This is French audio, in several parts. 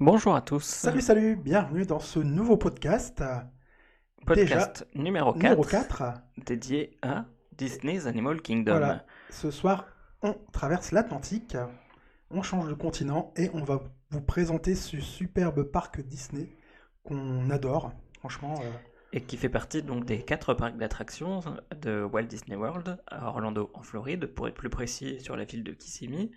Bonjour à tous. Salut, salut, bienvenue dans ce nouveau podcast. Podcast numéro 4, Numéro 4. dédié à Disney's Animal Kingdom. Voilà. Ce soir, on traverse l'Atlantique, on change de continent et on va vous présenter ce superbe parc Disney qu'on adore. Franchement, euh, Et qui fait partie donc des quatre parcs d'attractions de Walt Disney World à Orlando en Floride, pour être plus précis sur la ville de Kissimmee,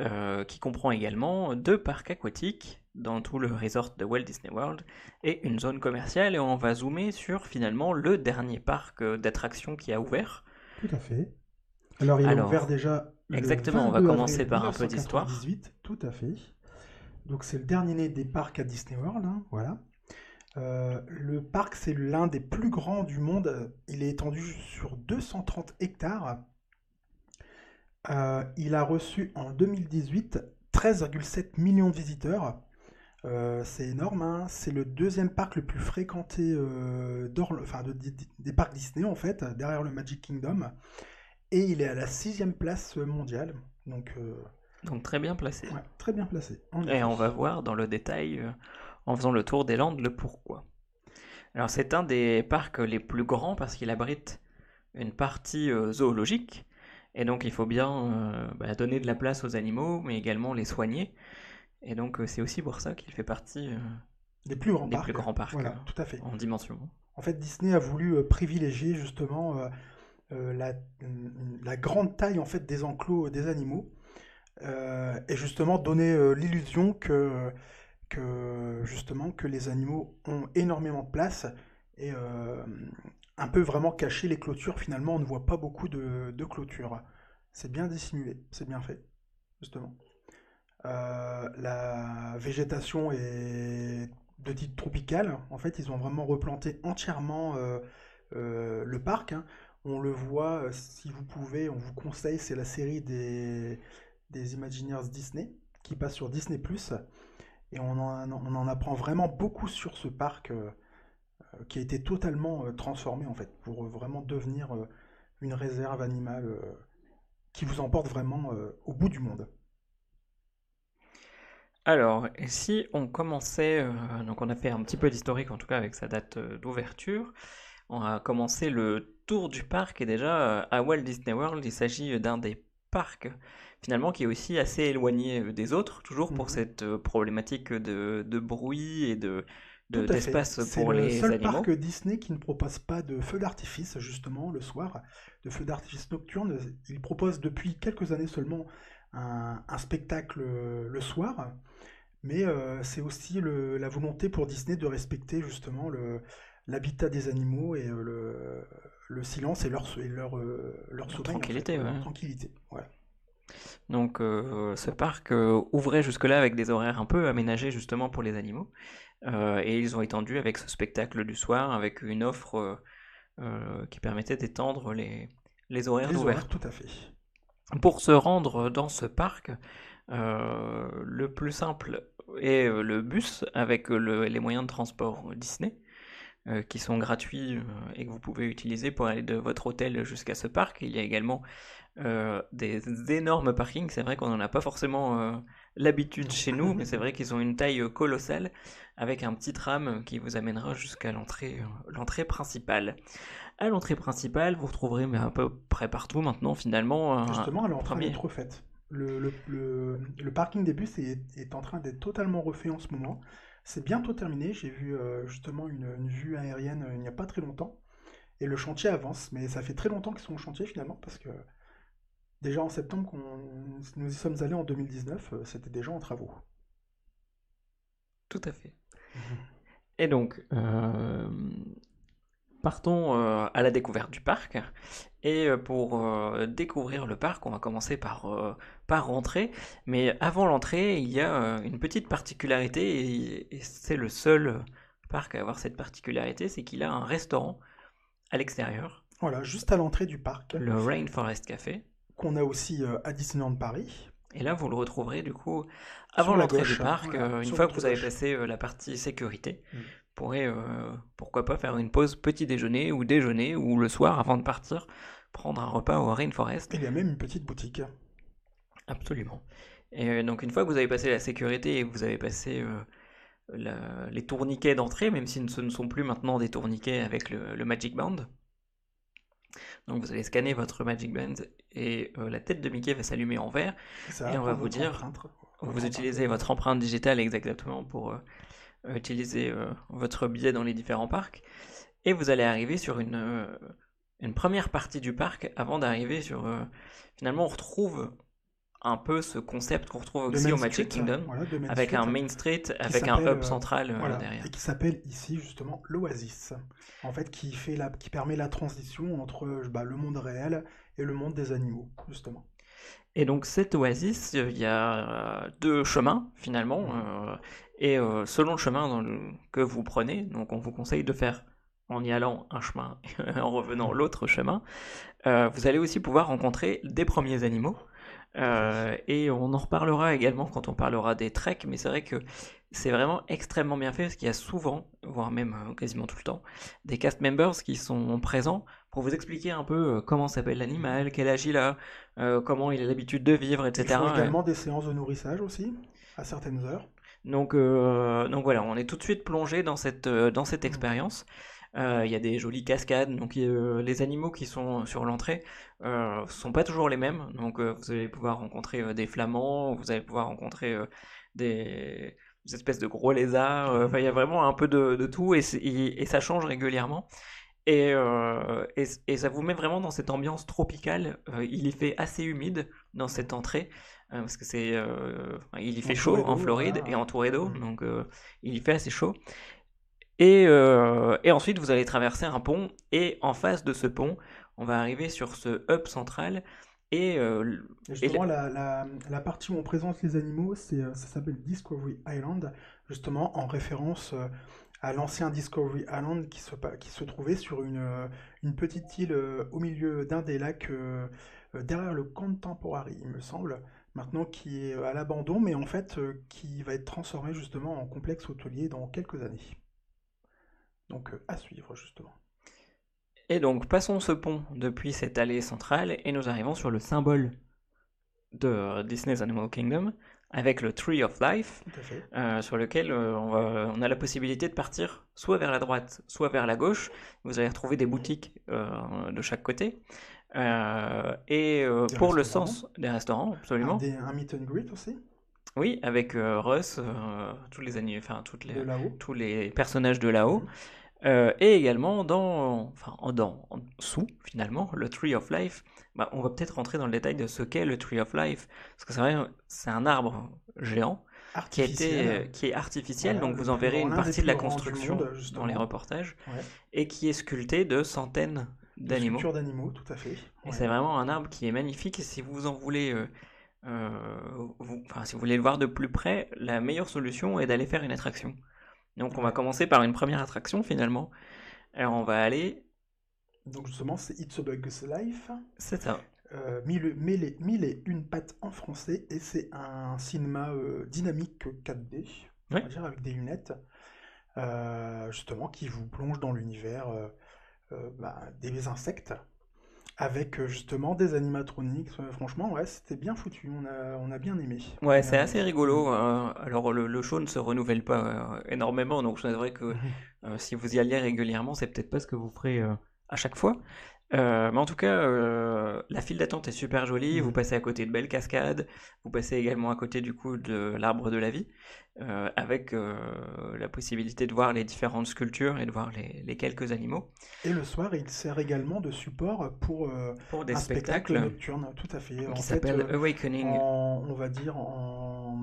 euh, qui comprend également deux parcs aquatiques dans tout le resort de Walt Disney World et une zone commerciale. Et on va zoomer sur finalement le dernier parc euh, d'attractions qui a ouvert. tout à fait. Alors, il Alors, est ouvert déjà. le exactement, on va 22 commencer par un peu d'histoire. 1998, Tout à fait. Donc, c'est le dernier né des parcs à Disney World. hein, voilà. Euh, le parc, c'est l'un des plus grands du monde. Il est étendu sur 230 hectares. Euh, il a reçu en 2018 13,7 millions de visiteurs. Euh, c'est énorme, hein. c'est le deuxième parc le plus fréquenté euh, d'Orl- enfin, de- de- des parcs Disney en fait, derrière le Magic Kingdom. Et il est à la sixième place mondiale. Donc, Donc très bien placé. ouais, très bien placé. Et on va voir dans le détail, en faisant le tour des Landes, le pourquoi. Alors c'est un des parcs les plus grands parce qu'il abrite une partie zoologique. Et donc il faut bien euh, bah, donner de la place aux animaux, mais également les soigner. Et donc euh, c'est aussi pour ça qu'il fait partie euh, Les plus grands des parcs. plus grands parcs Voilà, tout à fait. en dimension. En fait, Disney a voulu privilégier justement euh, la, la grande taille en fait des enclos des animaux euh, et justement donner euh, l'illusion que, que justement que les animaux ont énormément de place et euh, un peu vraiment cacher les clôtures. Finalement, on ne voit pas beaucoup de, clôtures. C'est bien dissimulé, c'est bien fait, justement. Euh, la végétation est de type tropical. En fait, ils ont vraiment replanté entièrement euh, euh, le parc. hein. On le voit, si vous pouvez, on vous conseille, c'est la série des, des Imagineers Disney qui passe sur Disney+. Et on en, apprend vraiment beaucoup sur ce parc qui a été totalement euh, transformé en fait pour euh, vraiment devenir euh, une réserve animale qui vous emporte vraiment au bout du monde. Alors, et si on commençait, euh, donc on a fait un petit peu d'historique en tout cas avec sa date euh, d'ouverture, on a commencé le tour du parc et déjà euh, à Walt Disney World, il s'agit d'un des parcs finalement qui est aussi assez éloigné des autres, toujours pour Mhm. cette problématique de, de bruit et de, de- C'est le seul animaux. parc Disney qui ne propose pas de feux d'artifice, justement, le soir, de feux d'artifice nocturne. Il propose depuis quelques années seulement un, un spectacle le soir, mais euh, c'est aussi le- la volonté pour Disney de respecter justement l'habitat des animaux et euh, le, le silence et leur, et leur, leur sommeil, en fait, tranquillité, leur tranquillité. Donc euh, ce parc euh, ouvrait jusque-là avec des horaires un peu aménagés justement pour les animaux. Euh, et ils ont étendu avec ce spectacle du soir, avec une offre euh, euh, qui permettait d'étendre les, les horaires Les horaires, tout à fait. Pour se rendre dans ce parc, le plus simple est le bus avec le- les moyens de transport Disney, qui sont gratuits et que vous pouvez utiliser pour aller de votre hôtel jusqu'à ce parc. Il y a également euh, des énormes parkings. C'est vrai qu'on n'en a pas forcément euh, l'habitude chez nous, mais c'est vrai qu'ils ont une taille euh, colossale avec un petit tram qui vous amènera jusqu'à l'entrée euh, l'entrée principale. À l'entrée principale, vous retrouverez mais à peu près partout maintenant finalement Justement, elle est en train premier. d'être refaite. Le, le- le- le parking des bus est, est en train d'être totalement refait en ce moment. C'est bientôt terminé. J'ai vu euh, justement une, une vue aérienne euh, il n'y a pas très longtemps. Et le chantier avance, mais ça fait très longtemps qu'ils sont au chantier finalement, parce que déjà en septembre, qu'on, nous y sommes allés en 2019, euh, c'était déjà en travaux. Tout à fait. Et donc, euh, partons euh, à la découverte du parc. Et pour euh, découvrir le parc, on va commencer par, par rentrer. Mais avant l'entrée, il y a une petite particularité, et, et c'est le seul parc à avoir cette particularité, c'est qu'il a un restaurant à l'extérieur, Voilà, juste à l'entrée du parc, le Rainforest Café. Qu'on a aussi euh, à Disneyland Paris. Et là, vous le retrouverez du coup avant l'entrée du gauche, parc, voilà, euh, une fois que vous avez gauche. passé euh, la partie sécurité. Mm. Vous pourrez, euh, pourquoi pas, faire une pause petit déjeuner ou déjeuner ou le soir avant de partir, prendre un repas au Rainforest. Il y a même une petite boutique. Absolument. Et donc une fois que vous avez passé la sécurité et que vous avez passé les tourniquets d'entrée, même si ce ne sont plus maintenant des tourniquets avec le, Magic Band. Donc vous allez scanner votre Magic Band et la tête de Mickey va s'allumer en vert. Et on va vous dire, vous utilisez votre empreinte digitale exactement pour utiliser votre billet dans les différents parcs. Et vous allez arriver sur une, une première partie du parc avant d'arriver sur... finalement on retrouve un peu ce concept qu'on retrouve aussi au Magic Kingdom, avec un Main Street, avec un hub euh, central euh, derrière. Et qui s'appelle ici justement l'Oasis, en fait qui, fait la, qui permet la transition entre bah, le monde réel et le monde des animaux, justement. Et donc cette oasis, il y a deux chemins finalement, euh, et selon le chemin dans que vous prenez, donc on vous conseille de faire en y allant un chemin et en revenant l'autre chemin, vous allez aussi pouvoir rencontrer des premiers animaux. Euh, et on en reparlera également quand on parlera des treks, mais c'est vrai que c'est vraiment extrêmement bien fait parce qu'il y a souvent, voire même euh, quasiment tout le temps, des cast members qui sont présents pour vous expliquer un peu euh, comment s'appelle l'animal, quel âge il a, comment il a l'habitude de vivre, etc. Il faut également des séances de nourrissage aussi, à certaines heures. Donc, donc voilà, on est tout de suite plongé dans cette, dans cette mmh. expérience. Il y a des jolies cascades, donc les animaux qui sont sur l'entrée euh, sont pas toujours les mêmes. Donc euh, vous allez pouvoir rencontrer euh, des flamands, vous allez pouvoir rencontrer euh, des, espèces de gros lézards. il y a vraiment un peu de, tout et, et, ça change régulièrement. Et, et, ça vous met vraiment dans cette ambiance tropicale. il y fait assez humide dans cette entrée parce que c'est, il y fait chaud en Floride et entouré d'eau, mmh. donc il y fait assez chaud. Et, et ensuite vous allez traverser un pont et en face de ce pont on va arriver sur ce hub central. Et, euh, justement, la... La, partie où on présente les animaux, c'est, euh, ça s'appelle Discovery Island, justement en référence euh, à l'ancien Discovery Island qui se, qui se trouvait sur une, une petite île au milieu d'un des lacs derrière le Contemporary, il me semble, maintenant qui est à l'abandon, mais en fait qui va être transformé justement en complexe hôtelier dans quelques années. Donc à suivre justement. Et donc passons ce pont depuis cette allée centrale et nous arrivons sur le symbole de Disney's Animal Kingdom avec le Tree of Life, euh, sur lequel euh, on, a la possibilité de partir soit vers la droite, soit vers la gauche. Vous allez retrouver des boutiques euh, de chaque côté. et pour le sens des restaurants, absolument. Un, meet and greet aussi oui, avec Russ, tous les enfin toutes les, tous les personnages de là-haut. Mhm. Euh, et également dans, enfin, dans, en dessous finalement, le Tree of Life, bah, on va peut-être rentrer dans le détail de ce qu'est le Tree of Life, parce que c'est vrai, c'est un arbre géant qui, a été, qui est artificiel, donc vous en verrez une partie de la construction dans les reportages, et qui est sculpté de centaines d'animaux. d'animaux, tout à fait. Et c'est vraiment un arbre qui est magnifique, et si vous en voulez... Euh, euh, enfin, si vous voulez le voir de plus près, la meilleure solution est d'aller faire une attraction. Donc on va commencer par une première attraction finalement. Alors on va aller. Donc justement c'est It's a Bug's Life. C'est ça. Euh, mille, et, une pattes en français et c'est un cinéma euh, dynamique 4D, on va dire avec des lunettes, euh, justement qui vous plonge dans l'univers bah, des insectes avec euh, justement des animatroniques. Euh, franchement, ouais, c'était bien foutu. On a, on a bien aimé. Ouais, c'est assez rigolo. Hein. alors, le, show ne se renouvelle pas euh, énormément, donc c'est vrai que si vous y alliez régulièrement, c'est peut-être pas ce que vous ferez à chaque fois. Euh, mais en tout cas, euh, la file d'attente est super jolie. Vous mm. passez à côté de belles cascades. Vous passez également à côté du coup de l'arbre de la vie, euh, avec la possibilité de voir les différentes sculptures et de voir les, quelques animaux. Et le soir, il sert également de support pour, pour des un spectacles spectacle nocturne, tout à fait. Qui s'appelle Awakening. on va dire en,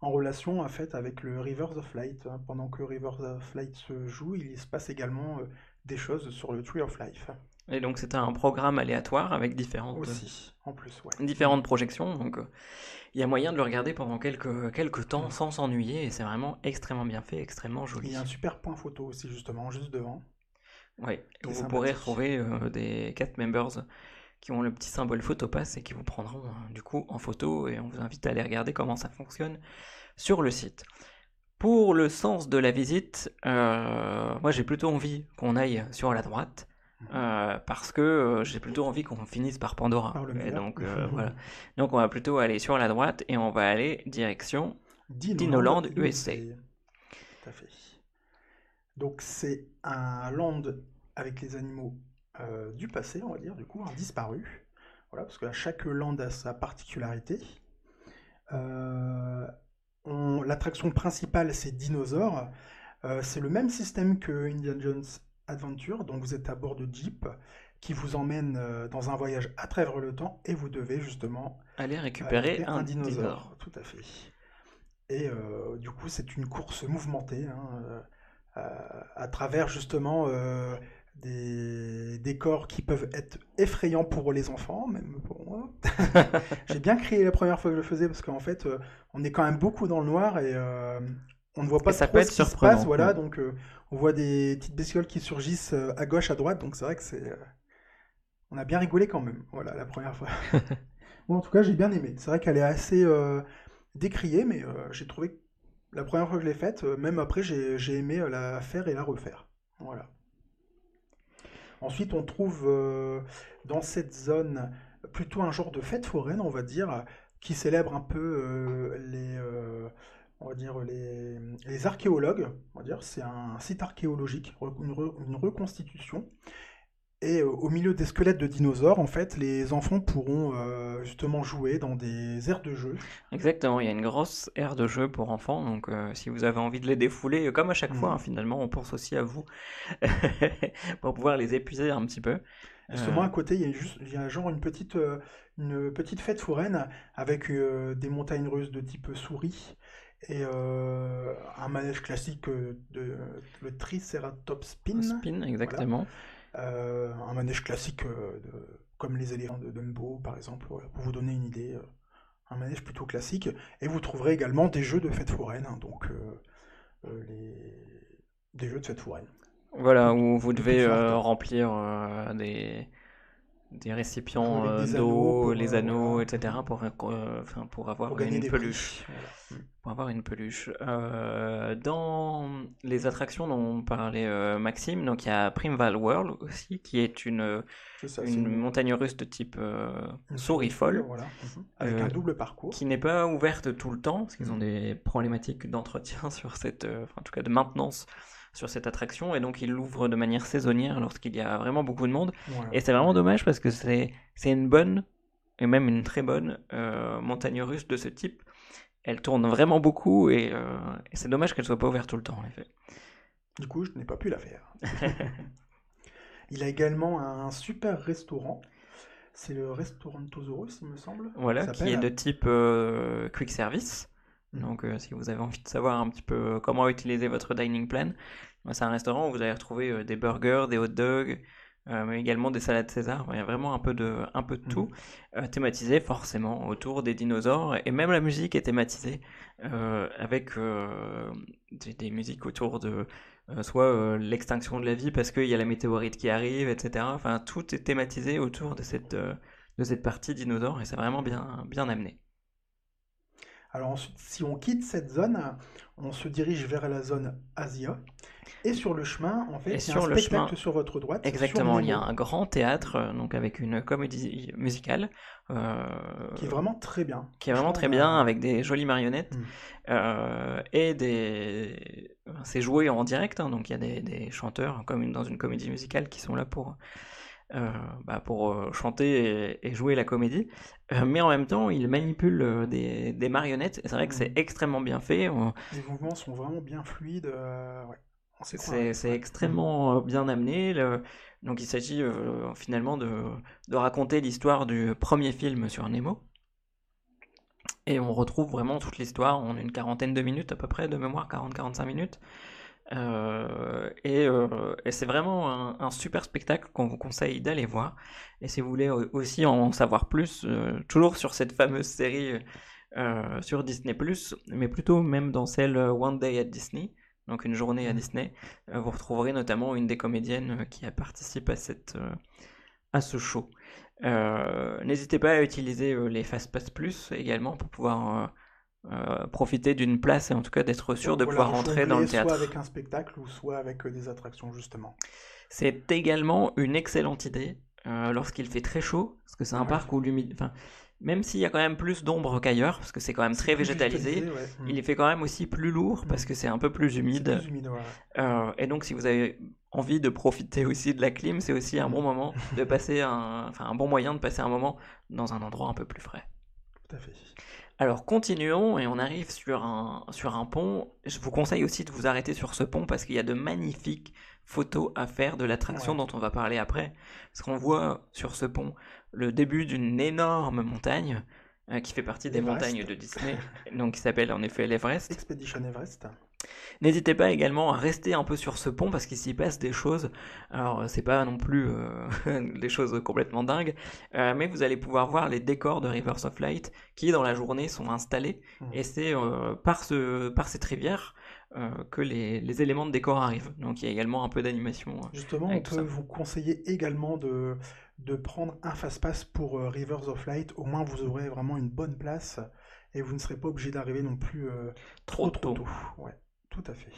en relation en fait avec le Rivers of Light. Hein. Pendant que Rivers of Light se joue, il se passe également des choses sur le Tree of Life. Et donc c'était un programme aléatoire avec différentes, Aussi, en plus, différentes projections. Donc euh, il y a moyen de le regarder pendant quelques, quelques temps sans s'ennuyer et c'est vraiment extrêmement bien fait, extrêmement joli. Il y a un super point photo aussi justement, juste devant. Oui, vous pourrez retrouver euh, des cast members qui ont le petit symbole photopass et qui vous prendront euh, du coup en photo et on vous invite à aller regarder comment ça fonctionne sur le site. Pour le sens de la visite, moi j'ai plutôt envie qu'on aille sur la droite euh, parce que euh, j'ai plutôt envie qu'on finisse par Pandora. Par Et donc, euh, voilà. donc on va plutôt aller sur la droite et on va aller direction. Dinoland, Dinoland, USA. Tout à fait. Donc c'est un land avec les animaux du passé, on va dire, du coup, hein, disparus. Voilà, parce que là, chaque land a sa particularité. On- L'attraction principale, c'est dinosaures. Euh, c'est le même système que Indiana Jones Adventure, donc vous êtes à bord de Jeep qui vous emmène euh, dans un voyage à travers le temps et vous devez justement Aller récupérer arrêter un, dinosaure. Tout à fait. Et euh, du coup, c'est une course mouvementée hein, euh, à, travers justement euh, des décors qui peuvent être effrayants pour les enfants, même pour moi. J'ai bien crié la première fois que je le faisais parce qu'en fait, euh, on est quand même beaucoup dans le noir et euh, on ne voit pas Et ça trop peut ce être qui se passe. Voilà, ouais. donc euh, on voit des petites bestioles qui surgissent euh, à gauche, à droite, donc c'est vrai que c'est. euh, on a bien rigolé quand même, voilà, la première fois. Bon, en tout cas, j'ai bien aimé. C'est vrai qu'elle est assez euh, décriée, mais euh, j'ai trouvé que la première fois que je l'ai faite, euh, même après, j'ai aimé la faire et la refaire. Voilà. Ensuite, on trouve dans cette zone plutôt un genre de fête foraine, on va dire, qui célèbre un peu les, on va dire les, les archéologues. On va dire, c'est un site archéologique, une, re- une reconstitution. Et euh, au milieu des squelettes de dinosaures, en fait, les enfants pourront euh, justement jouer dans des aires de jeu. Exactement, il y a une grosse aire de jeu pour enfants, donc euh, si vous avez envie de les défouler, comme à chaque fois, Mhm. hein, finalement, on pense aussi à vous pour pouvoir les épuiser un petit peu. Justement, à côté, il y a juste, il y a genre une petite, une petite fête foraine avec euh, des montagnes russes de type souris et euh, un manège classique euh, de le Triceratops Spin. spin, exactement. Euh, un manège classique de- comme les éléphants de Dumbo, par exemple, voilà, pour vous donner une idée. un manège plutôt classique. Et vous trouverez également des jeux de fête foraine, hein, donc euh, les... des jeux de fête foraine. Voilà, où vous devez remplir des, des récipients euh, d'eau, les euh, anneaux, etc., pour, euh, pour avoir Pour une peluche. Voilà. Pour avoir une peluche. Dans les attractions dont parlait Maxime, donc il y a Primeval World aussi, qui est une, ça, montagne russe de type souris folle, Voilà. Avec un double parcours. qui n'est pas ouverte tout le temps, parce qu'ils ont Mhm. des problématiques d'entretien sur cette, en tout cas de maintenance sur cette attraction, et donc ils l'ouvrent de manière saisonnière lorsqu'il y a vraiment beaucoup de monde. Voilà. Et c'est vraiment dommage parce que c'est c'est une bonne, et même une très bonne euh, montagne russe de ce type. Elle tourne vraiment beaucoup et, euh, et c'est dommage qu'elle soit pas ouverte tout le temps en effet. Du coup, je n'ai pas pu la faire. Il a également un super restaurant. C'est le restaurant Tosaurus, il me semble. Voilà, qui est de type euh, quick service. Mhm. Donc euh, si vous avez envie de savoir un petit peu comment utiliser votre dining plan, bah, c'est un restaurant où vous allez retrouver euh, des burgers, des hot dogs, euh, mais également des salades César. Il y a vraiment un peu de, un peu de tout, euh, thématisé forcément autour des dinosaures. Et même la musique est thématisée euh, avec euh, des, des musiques autour de euh, soit euh, l'extinction de la vie parce qu'il y a la météorite qui arrive, etc. Enfin, tout est thématisé autour de cette, euh, de cette partie dinosaure et c'est vraiment bien, bien amené. Alors ensuite, si on quitte cette zone, on se dirige vers la zone Asia. Et sur le chemin, en fait, Et il y a sur un le spectacle chemin- sur votre droite. Exactement, il y a un grand théâtre euh, donc avec une comédie musicale euh, Qui est vraiment très bien. qui est vraiment très bien euh, avec des jolies marionnettes euh, et des c'est joué en direct hein, donc il y a des, des chanteurs comme une- dans une comédie musicale qui sont là pour bah, pour euh, chanter et, et jouer la comédie Euh, mais en même temps ils manipulent euh, des, des marionnettes et c'est vrai que c'est Mm. extrêmement bien fait On- Les mouvements sont vraiment bien fluides. euh, ouais. C'est extrêmement euh, bien amené. le- Donc il s'agit euh, finalement de, de raconter l'histoire du premier film sur Nemo. Et on retrouve vraiment toute l'histoire en une quarantaine de minutes à peu près, de mémoire, 40-45 minutes. Euh, et euh, et c'est vraiment un, un super spectacle qu'on vous conseille d'aller voir. Et si vous voulez au- aussi en savoir plus, euh, toujours sur cette fameuse série sur Disney ⁇ mais plutôt même dans celle One Day at Disney, donc une journée à Mhm. Disney, vous retrouverez notamment une des comédiennes qui a participé à, cette, à ce show. N'hésitez pas à utiliser les Fastpass Plus également pour pouvoir euh, profiter d'une place et en tout cas d'être sûr de pouvoir rentrer dans le théâtre. Soit avec un spectacle ou soit avec des attractions justement. C'est également une excellente idée lorsqu'il fait très chaud, parce que c'est un parc où l'humidité... Enfin, même s'il y a quand même plus d'ombre qu'ailleurs, parce que c'est quand même très végétalisé, il est fait quand même aussi plus lourd, parce mm. que c'est un peu plus humide. Euh, et donc si vous avez envie de profiter aussi de la clim, c'est aussi un bon moment de passer un, enfin un bon moyen de passer un moment dans un endroit un peu plus frais. Tout à fait. Alors continuons et on arrive sur un, sur un pont. Je vous conseille aussi de vous arrêter sur ce pont parce qu'il y a de magnifiques photos à faire de l'attraction dont on va parler après. Parce qu'on voit sur ce pont le début d'une énorme montagne euh, qui fait partie des montagnes de Disney, donc qui s'appelle en effet l'Everest. Expedition Everest. N'hésitez pas également à rester un peu sur ce pont parce qu'il s'y passe des choses. Alors c'est pas non plus euh, des choses complètement dingues, euh, mais vous allez pouvoir voir les décors de Rivers of Light qui dans la journée sont installés mmh. et c'est par, ce, par cette rivière que les, les, éléments de décor arrivent. Donc il y a également un peu d'animation. Justement, on peut vous conseiller également de, de prendre un fast-pass pour euh, Rivers of Light. Au moins, vous aurez vraiment une bonne place et vous ne serez pas obligé d'arriver non plus euh, trop, trop tôt. Ouais, tout à fait.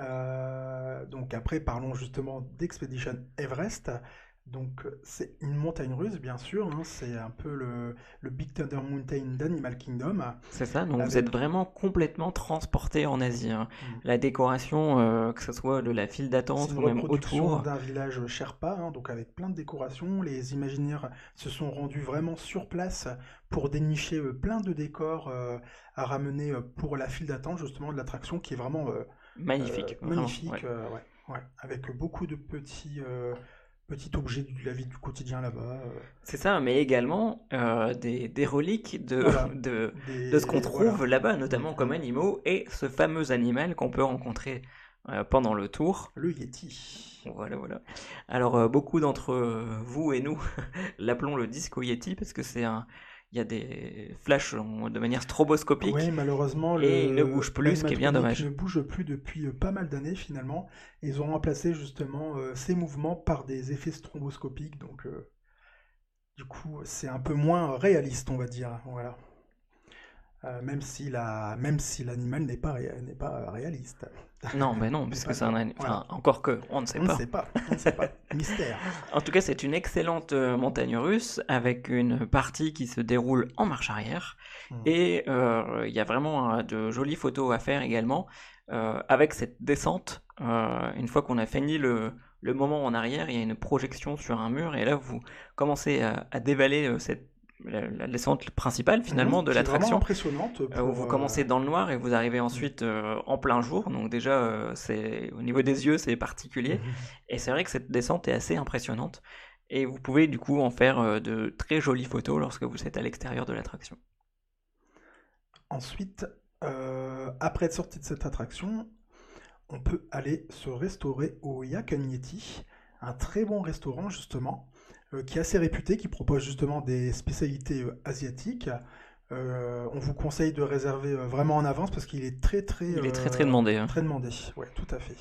Euh, donc après, parlons justement d'Expedition Everest. Donc c'est une montagne russe, bien sûr. Hein. c'est un peu le, Big Thunder Mountain d'Animal Kingdom. C'est ça. Donc vous êtes vraiment complètement transporté en Asie. Hein. Mm. La décoration, euh, que ce soit de la file d'attente ou même autour. d'un village Sherpa, hein, donc avec plein de décorations. Les imaginaires se sont rendus vraiment sur place pour dénicher euh, plein de décors euh, à ramener pour la file d'attente justement de l'attraction qui est vraiment magnifique. magnifique, ouais. avec beaucoup de petits petit objet de la vie du quotidien là-bas. Euh. C'est ça, mais également euh, des, des, reliques de, de, de, ce qu'on trouve là-bas, notamment comme animaux, et ce fameux animal qu'on peut rencontrer euh, pendant le tour. Le Yeti. Voilà, voilà. Alors, beaucoup d'entre vous et nous l'appelons le disco Yeti parce que c'est un, il y a des flashs de manière stroboscopique. Oui, malheureusement, et il ne bouge plus, ce qui est bien dommage. Ne bouge plus depuis euh, pas mal d'années finalement. ils ont remplacé justement euh, ces mouvements par des effets stroboscopiques, donc euh, du coup c'est un peu moins réaliste, on va dire. Voilà. Euh, même si la, l'animal n'est pas, n'est pas réaliste. Non, mais non, puisque c'est un animal. encore que, on ne sait on pas. Ne sait pas. On ne sait pas. Mystère. En tout cas, c'est une excellente euh, montagne russe avec une partie qui se déroule en marche arrière. Hmm. Et euh, il y a vraiment de jolies photos à faire également avec cette descente. une fois qu'on a fini le, le moment en arrière, il y a une projection sur un mur et là, vous commencez à, à dévaler cette la, descente principale finalement mhm, de l'attraction. impressionnante. Euh, où vous commencez dans le noir et vous arrivez ensuite euh, en plein jour. Donc déjà, euh, c'est au niveau des yeux, c'est particulier. Mhm. Et c'est vrai que cette descente est assez impressionnante. Et vous pouvez du coup en faire de très jolies photos lorsque vous êtes à l'extérieur de l'attraction. Ensuite, après être sorti de cette attraction, on peut aller se restaurer au Yakanyeti, un très bon restaurant justement euh, qui est assez réputé, qui propose justement des spécialités euh, asiatiques. Euh, on vous conseille de réserver vraiment en avance parce qu'il est très très il est très très demandé hein. très demandé ouais tout à fait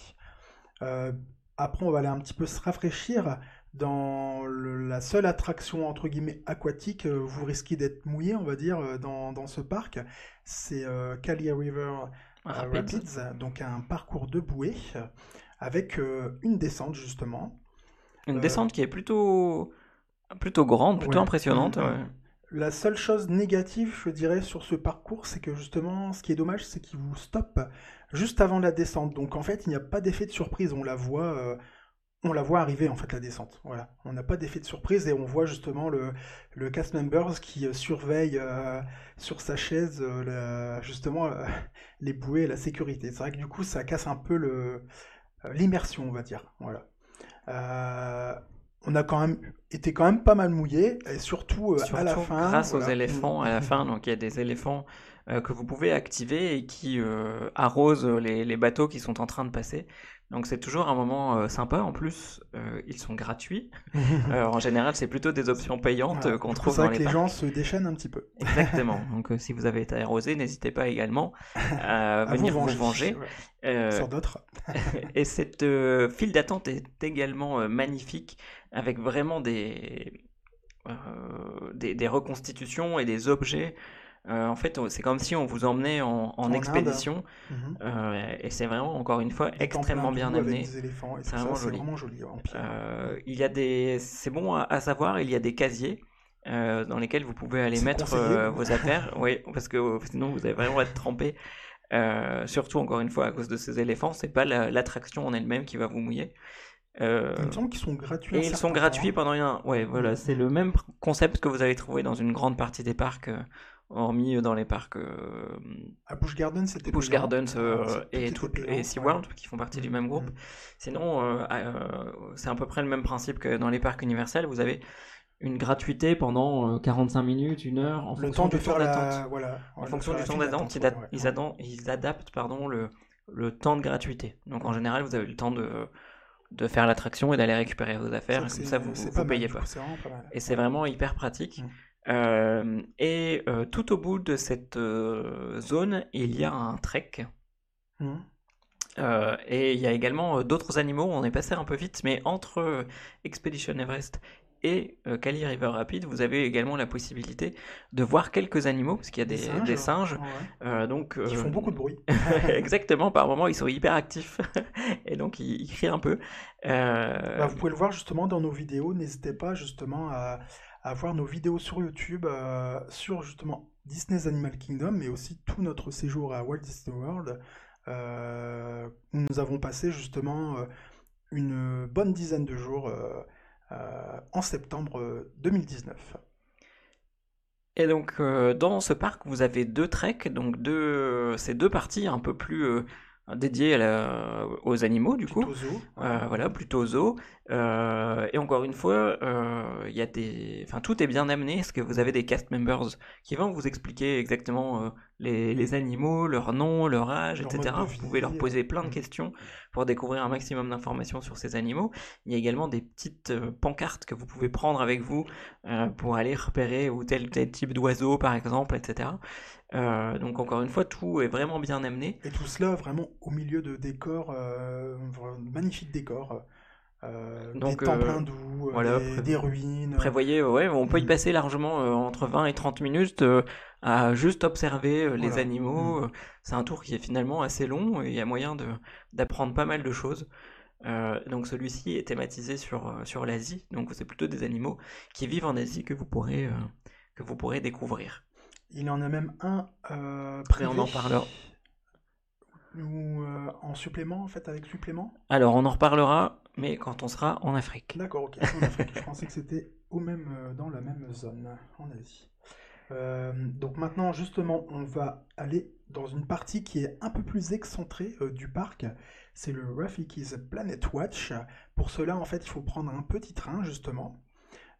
après on va aller un petit peu se rafraîchir dans la seule attraction entre guillemets aquatique vous risquez d'être mouillé on va dire dans, dans ce parc c'est Kalia River Rapids. donc un parcours de bouée avec une descente justement une descente qui est plutôt Plutôt grande, plutôt impressionnante. La seule chose négative, je dirais, sur ce parcours, c'est que justement, ce qui est dommage, c'est qu'il vous stoppe juste avant la descente. Donc en fait, il n'y a pas d'effet de surprise. On la voit, euh, on la voit arriver en fait la descente. Voilà, on n'a pas d'effet de surprise et on voit justement le, le cast members qui euh, surveille euh, sur sa chaise justement les bouées et la sécurité. C'est vrai que du coup, ça casse un peu l'immersion, on va dire. Voilà on a quand même été quand même pas mal mouillé, et surtout, euh, à la fin. Grâce aux éléphants à la fin, donc il y a des éléphants euh, que vous pouvez activer et qui euh, arrosent les, les, bateaux qui sont en train de passer. Donc c'est toujours un moment euh, sympa. En plus, euh, ils sont gratuits. Euh, en général, c'est plutôt des options payantes qu'on trouve C'est que les gens se déchaînent un petit peu. Exactement. Donc si vous avez été arrosé, n'hésitez pas également à, venir vous venger. Sur d'autres. et cette file d'attente est également magnifique, avec vraiment des, des, des reconstitutions et des objets en fait, c'est comme si on vous emmenait en, expédition. Mhm. et c'est vraiment, encore une fois, extrêmement bien amené. C'est vraiment, vraiment, joli. il y a des, c'est bon à, savoir, il y a des casiers. dans lesquels vous pouvez aller mettre vos affaires, oui, parce que sinon vous allez vraiment être trempé. surtout encore une fois à cause de ces éléphants, c'est pas l'attraction en elle-même qui va vous mouiller. Euh, il me semble qu'ils sont gratuits. Et ils sont gratuits pendant un. Ouais, voilà, c'est le même concept que vous avez trouvé dans une grande partie des parcs, euh, hormis euh, dans les parcs. à Busch Gardens, c'était. Busch Gardens ah, et, tout, et SeaWorld, qui font partie du même groupe. Mm. Sinon, c'est à peu près le même principe que dans les parcs universels. Vous avez une gratuité pendant 45 minutes, une heure, en fonction du temps d'attente. Voilà, en fonction du temps d'attente, ils, ils, adaptent pardon, le, le temps de gratuité. Donc en général, vous avez le temps de de faire l'attraction et d'aller récupérer vos affaires. Comme ça, vous ne payez pas. Et c'est vraiment hyper pratique. Mm. Euh, et euh, tout au bout de cette euh, zone, il y a un trek. Mm. et il y a également d'autres animaux. On est passé un peu vite, mais entre Expedition Everest et Kali River Rapid, vous avez également la possibilité de voir quelques animaux, parce qu'il y a des, singes. Euh, donc, Ils font beaucoup de bruit. exactement, par moments ils sont hyper actifs, et donc ils, crient un peu. Bah, vous pouvez le voir justement dans nos vidéos, n'hésitez pas justement à, à, voir nos vidéos sur YouTube, sur justement Disney's Animal Kingdom, mais aussi tout notre séjour à Walt Disney World, où nous avons passé justement une bonne dizaine de jours euh, en septembre 2019. Et donc euh, dans ce parc, vous avez deux treks, donc deux, ces deux parties un peu plus euh, dédiées aux animaux du coup. Zoo, voilà, plutôt zoo. Euh, et encore une fois, euh, il y a des, enfin tout est bien amené, parce que vous avez des cast members qui vont vous expliquer exactement euh, les, les, animaux, leur nom, leur âge, etc. Vous pouvez leur poser plein de questions pour découvrir un maximum d'informations sur ces animaux. Il y a également des petites pancartes que vous pouvez prendre avec vous pour aller repérer ou tel tel type d'oiseau par exemple, etc. donc encore une fois, tout est vraiment bien amené. Et tout cela vraiment au milieu de décors, magnifiques décors. Euh, Donc, des temples hindous, euh, des, ruines. Prévoyez, ouais, on peut y mm. passer largement euh, entre 20 et 30 minutes à juste observer les animaux. Mm. C'est un tour qui est finalement assez long et il y a moyen d'apprendre pas mal de choses. donc celui-ci est thématisé sur, sur l'Asie, donc c'est plutôt des animaux qui vivent en Asie que vous pourrez, que vous pourrez découvrir. Il en a même un privé. on en parlera. Ou en supplément, en fait, avec supplément Alors, on en reparlera mais quand on sera en Afrique. D'accord, ok. En Afrique. Je pensais que c'était au même, euh, dans la même zone, en Asie. Euh, donc maintenant, justement, on va aller dans une partie qui est un peu plus excentrée euh, du parc. C'est le Rafiki's Planet Watch. Pour cela, en fait, il faut prendre un petit train, justement.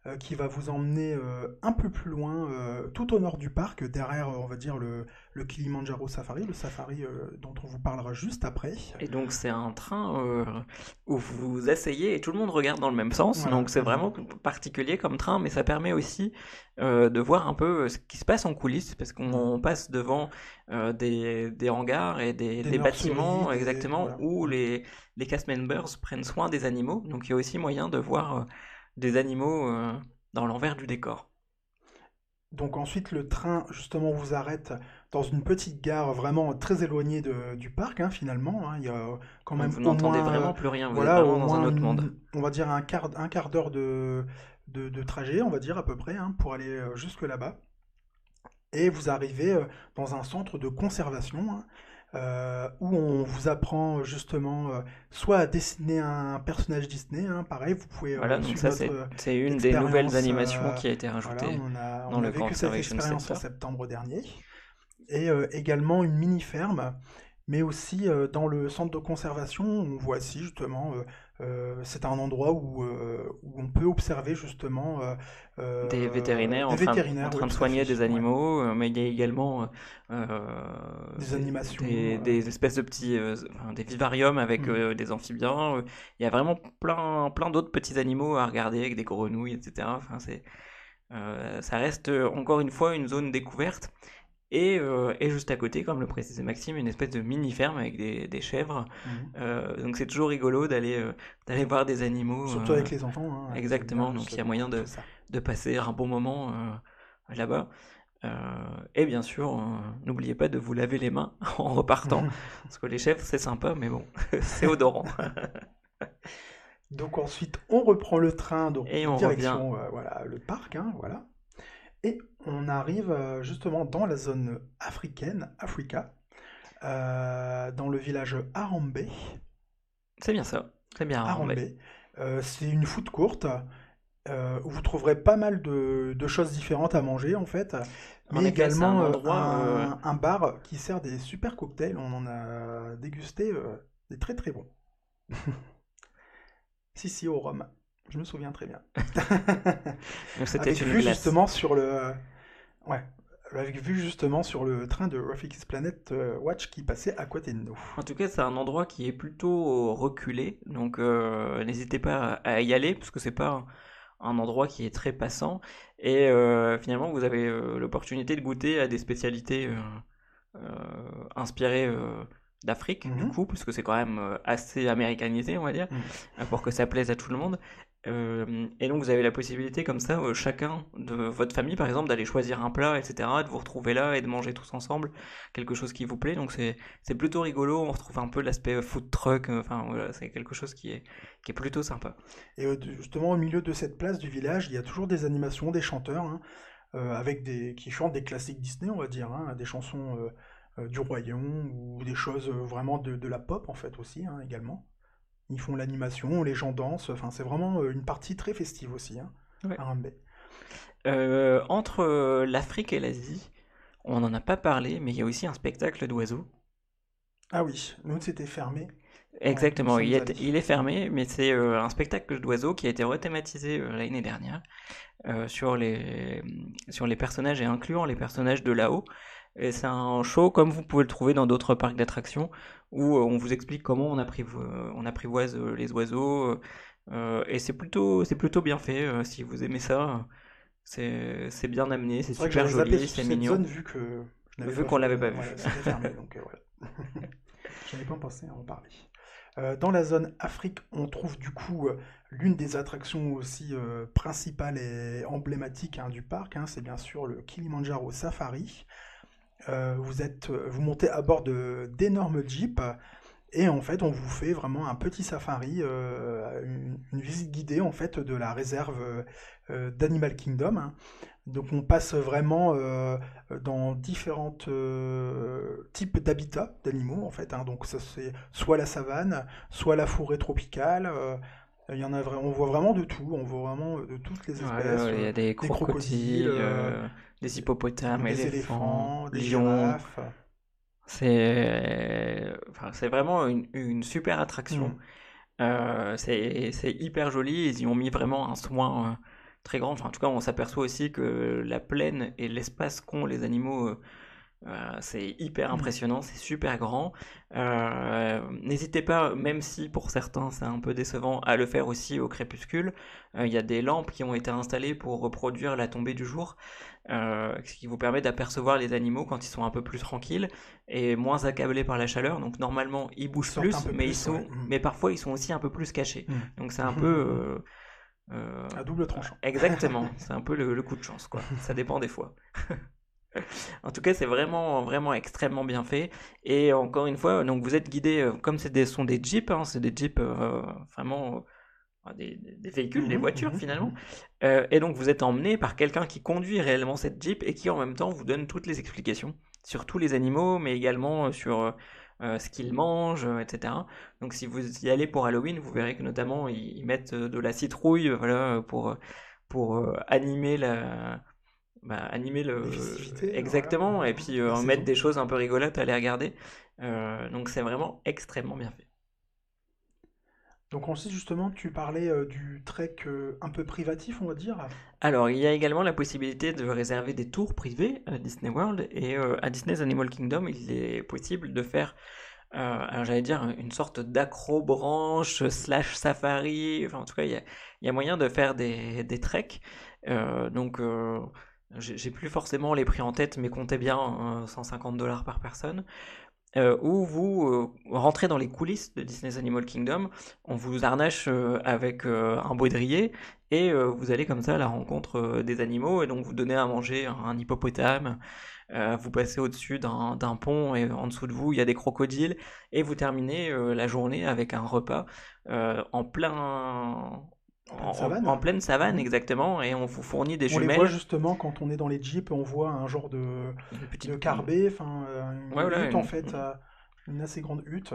Euh, qui va vous emmener euh, un peu plus loin, euh, tout au nord du parc, derrière, on va dire, le, le Kilimanjaro Safari, le safari dont on vous parlera juste après. Et donc c'est un train où vous asseyez et tout le monde regarde dans le même sens, donc c'est vraiment particulier comme train, mais ça permet aussi de voir un peu ce qui se passe en coulisses, parce qu'on passe devant des, des, hangars et des, des, bâtiments, exactement, où les, les cast members prennent soin des animaux, donc il y a aussi moyen de voir des animaux euh, dans l'envers du décor. Donc ensuite, le train, justement, vous arrête dans une petite gare vraiment très éloignée du parc, hein, finalement. Hein. Il y a quand même vous n'entendez vraiment plus rien, vous voilà, êtes dans un autre monde. On va dire un quart, un quart d'heure de, de, trajet, on va dire à peu près, hein, pour aller euh, jusque là-bas. Et vous arrivez euh, dans un centre de conservation euh, où on vous apprend justement euh, soit à dessiner un personnage Disney, hein, pareil, vous pouvez. Euh, voilà, donc ça c'est une des nouvelles animations qui a été rajoutée on a, dans le vécu cette expérience en septembre dernier. Et également une mini ferme, mais aussi dans le centre de conservation, on voit ici justement euh, c'est un endroit où, euh, où, on peut observer justement euh, des vétérinaires, en, train, de soigner des animaux, mais il y a également des animations, des, espèces de petits, des vivariums avec mm. des amphibiens. Il y a vraiment plein, plein d'autres petits animaux à regarder avec des grenouilles, etc. Enfin, c'est, ça reste encore une fois une zone découverte. Euh, et, juste à côté, comme le précisait Maxime, une espèce de mini-ferme avec des, chèvres. Mhm. Euh, donc c'est toujours rigolo d'aller euh, d'aller voir des animaux. Surtout avec les enfants. Hein, exactement, donc il y a moyen de, de passer un bon moment là-bas. et bien sûr, n'oubliez pas de vous laver les mains en repartant, parce que les chefs, c'est sympa, mais bon, c'est odorant. Donc ensuite, on reprend le train, donc Et on direction voilà, le parc, hein, voilà. Et on arrive justement dans la zone africaine, Africa, dans le village Arambe. C'est bien ça, c'est bien Arambe. c'est une food courte euh, où vous trouverez pas mal de, choses différentes à manger en fait, mais également euh, euh, un, bar qui sert des super cocktails. On en a dégusté des très très bons. si si au rhum, je me souviens très bien. C'était une vue justement sur le, ouais, avec vue justement sur le train de Rafix Planet Watch qui passait à côté de nous. En tout cas, c'est un endroit qui est plutôt reculé, donc n'hésitez pas à y aller parce que c'est pas un endroit qui est très passant. Et euh, finalement, vous avez euh, l'opportunité de goûter à des spécialités euh, inspirées d'Afrique, du mhm. coup, puisque c'est quand même assez américanisé, on va dire, mhm. pour que ça plaise à tout le monde. Euh, et donc vous avez la possibilité comme ça, euh, chacun de votre famille par exemple, d'aller choisir un plat, etc., de vous retrouver là et de manger tous ensemble quelque chose qui vous plaît. Donc c'est, plutôt rigolo, on retrouve un peu l'aspect euh, food truck, enfin c'est quelque chose qui est, qui est plutôt sympa. Et justement au milieu de cette place du village, il y a toujours des animations, des chanteurs, hein, avec des, qui chantent des classiques Disney, on va dire, hein, des chansons du royaume ou des choses vraiment de, de, la pop en fait aussi hein, également. Ils font l'animation, les gens dansent. Enfin, c'est vraiment euh, une partie très festive aussi, hein, euh, entre euh, l'Afrique et l'Asie, on n'en a pas parlé, mais il y a aussi un spectacle d'oiseaux. Ah oui, nous c'était fermé. Exactement, il, est, il, est, fermé, mais c'est un spectacle d'oiseaux qui a été rethématisé l'année dernière sur, les, sur les personnages et incluant les personnages de là-haut. Et c'est un show comme vous pouvez le trouver dans d'autres parcs d'attractions où euh, on vous explique comment on, on apprivoise euh, les oiseaux. Euh, et c'est plutôt, plutôt bien fait. si vous aimez ça, c'est, bien amené, c'est super joli, c'est mignon. Zone, vu que vu qu'on l'avait pas vu. c'était fermé, donc voilà. J'avais pas pensé à en parler. dans la zone Afrique, on trouve du coup l'une des attractions aussi principales et emblématiques hein, du parc. Hein, c'est bien sûr le Kilimanjaro Safari. Euh, vous, êtes, euh, vous montez à bord d'énormes jeeps et en fait on vous fait vraiment un petit safari, euh, une, visite guidée en fait de la réserve d'Animal Kingdom. Hein. Donc on passe vraiment dans différents types d'habitats d'animaux en fait. Hein. Donc ça c'est soit la savane, soit la forêt tropicale. il y en a on voit vraiment de tout, on voit vraiment de toutes les espèces. il y a des crocodiles, des hippopotames, des éléphants, des lions. C'est enfin, vraiment une, une, super attraction. Mm. Euh, c'est hyper joli, ils y ont mis vraiment un soin euh, très grand. Enfin, en tout cas, on s'aperçoit aussi que la plaine et l'espace qu'ont les animaux euh, c'est hyper mmh. impressionnant, c'est super grand. Euh, n'hésitez pas, même si pour certains c'est un peu décevant, à le faire aussi au crépuscule. Euh, il y a des lampes qui ont été installées pour reproduire la tombée du jour, ce qui vous permet d'apercevoir les animaux quand ils sont un peu plus tranquilles et moins accablés par la chaleur. Donc normalement ils bougent plus, mais, ils sont, mmh. mais parfois ils sont aussi un peu plus cachés. Mmh. Donc c'est un peu... à double tranchant. Exactement, c'est un peu le, le coup de chance, quoi. Ça dépend des fois. en tout cas, c'est vraiment, vraiment extrêmement bien fait. Et encore une fois, donc vous êtes guidé, euh, comme ce sont des jeeps, hein, c'est des jeeps euh, vraiment euh, des, véhicules, des mmh voitures mmh finalement. Mmh et donc vous êtes emmené par quelqu'un qui conduit réellement cette jeep et qui en même temps vous donne toutes les explications sur tous les animaux, mais également sur ce qu'ils mangent, etc. Donc si vous y allez pour Halloween, vous verrez que notamment ils, mettent de la citrouille, voilà, pour pour animer la bah, animer le exactement et puis euh, mettre des choses un peu rigolotes à les regarder. Euh, donc c'est vraiment extrêmement bien fait. Donc ensuite justement tu parlais euh, du trek un peu privatif on va dire. Alors il y a également la possibilité de réserver des tours privés à Disney World et à Disney's Animal Kingdom il est possible de faire alors j'allais dire une sorte d'acrobranche slash safari. Enfin en tout cas il y a, y a moyen de faire des, des treks. Donc j'ai plus forcément les prix en tête, mais comptez bien 150 euh, dollars par personne. euh, où vous euh, rentrez dans les coulisses de Disney's Animal Kingdom, on vous harnache euh, avec un baudrier et vous allez comme ça à la rencontre des animaux et donc vous donnez à manger un hippopotame, vous passez au-dessus d'un pont et en dessous de vous il y a des crocodiles et vous terminez la journée avec un repas en plein en, pleine savane, exactement, et on vous fournit des jumelles. On les voit justement quand on est dans les jeeps, on voit un genre de, de carbet, enfin une hutte en fait, une assez grande hutte.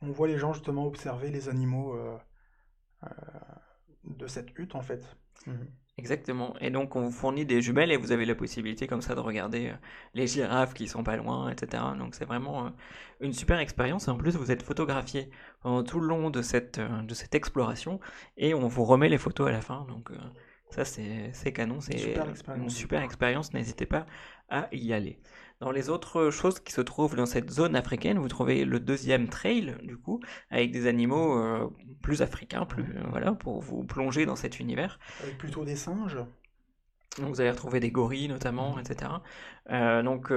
On voit les gens justement observer les animaux euh, euh, de cette hutte en fait. Mmh. Exactement. Et donc, on vous fournit des jumelles et vous avez la possibilité comme ça de regarder euh, les girafes qui sont pas loin, etc. Donc, c'est vraiment euh, une super expérience. Et en plus, vous êtes photographié pendant tout le long de cette, euh, de cette exploration et on vous remet les photos à la fin. Donc, ça, c'est canon. C'est une super expérience. N'hésitez pas à y aller. Dans les autres choses qui se trouvent dans cette zone africaine, vous trouvez le deuxième trail, du coup, avec des animaux euh, plus africains, plus, euh, voilà, pour vous plonger dans cet univers. Avec plutôt des singes. vous allez retrouver des gorilles notamment, etc. Euh, donc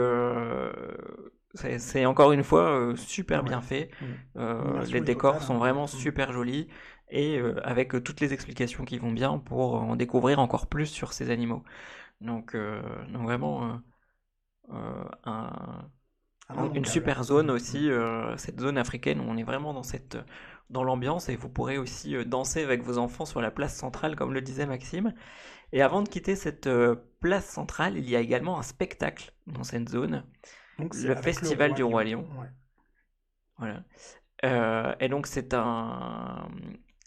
c'est encore une fois super bien fait. les décors sont vraiment mm. super jolis et avec toutes les explications qui vont bien pour en découvrir encore plus sur ces animaux. Donc, donc vraiment euh, un, une super zone aussi, euh, cette zone africaine où on est vraiment dans cette dans l'ambiance et vous pourrez aussi euh, danser avec vos enfants sur la place centrale comme le disait Maxime. Et avant de quitter cette place centrale, il y a également un spectacle dans cette zone, le Festival du Roi Lion. Voilà. et donc c'est un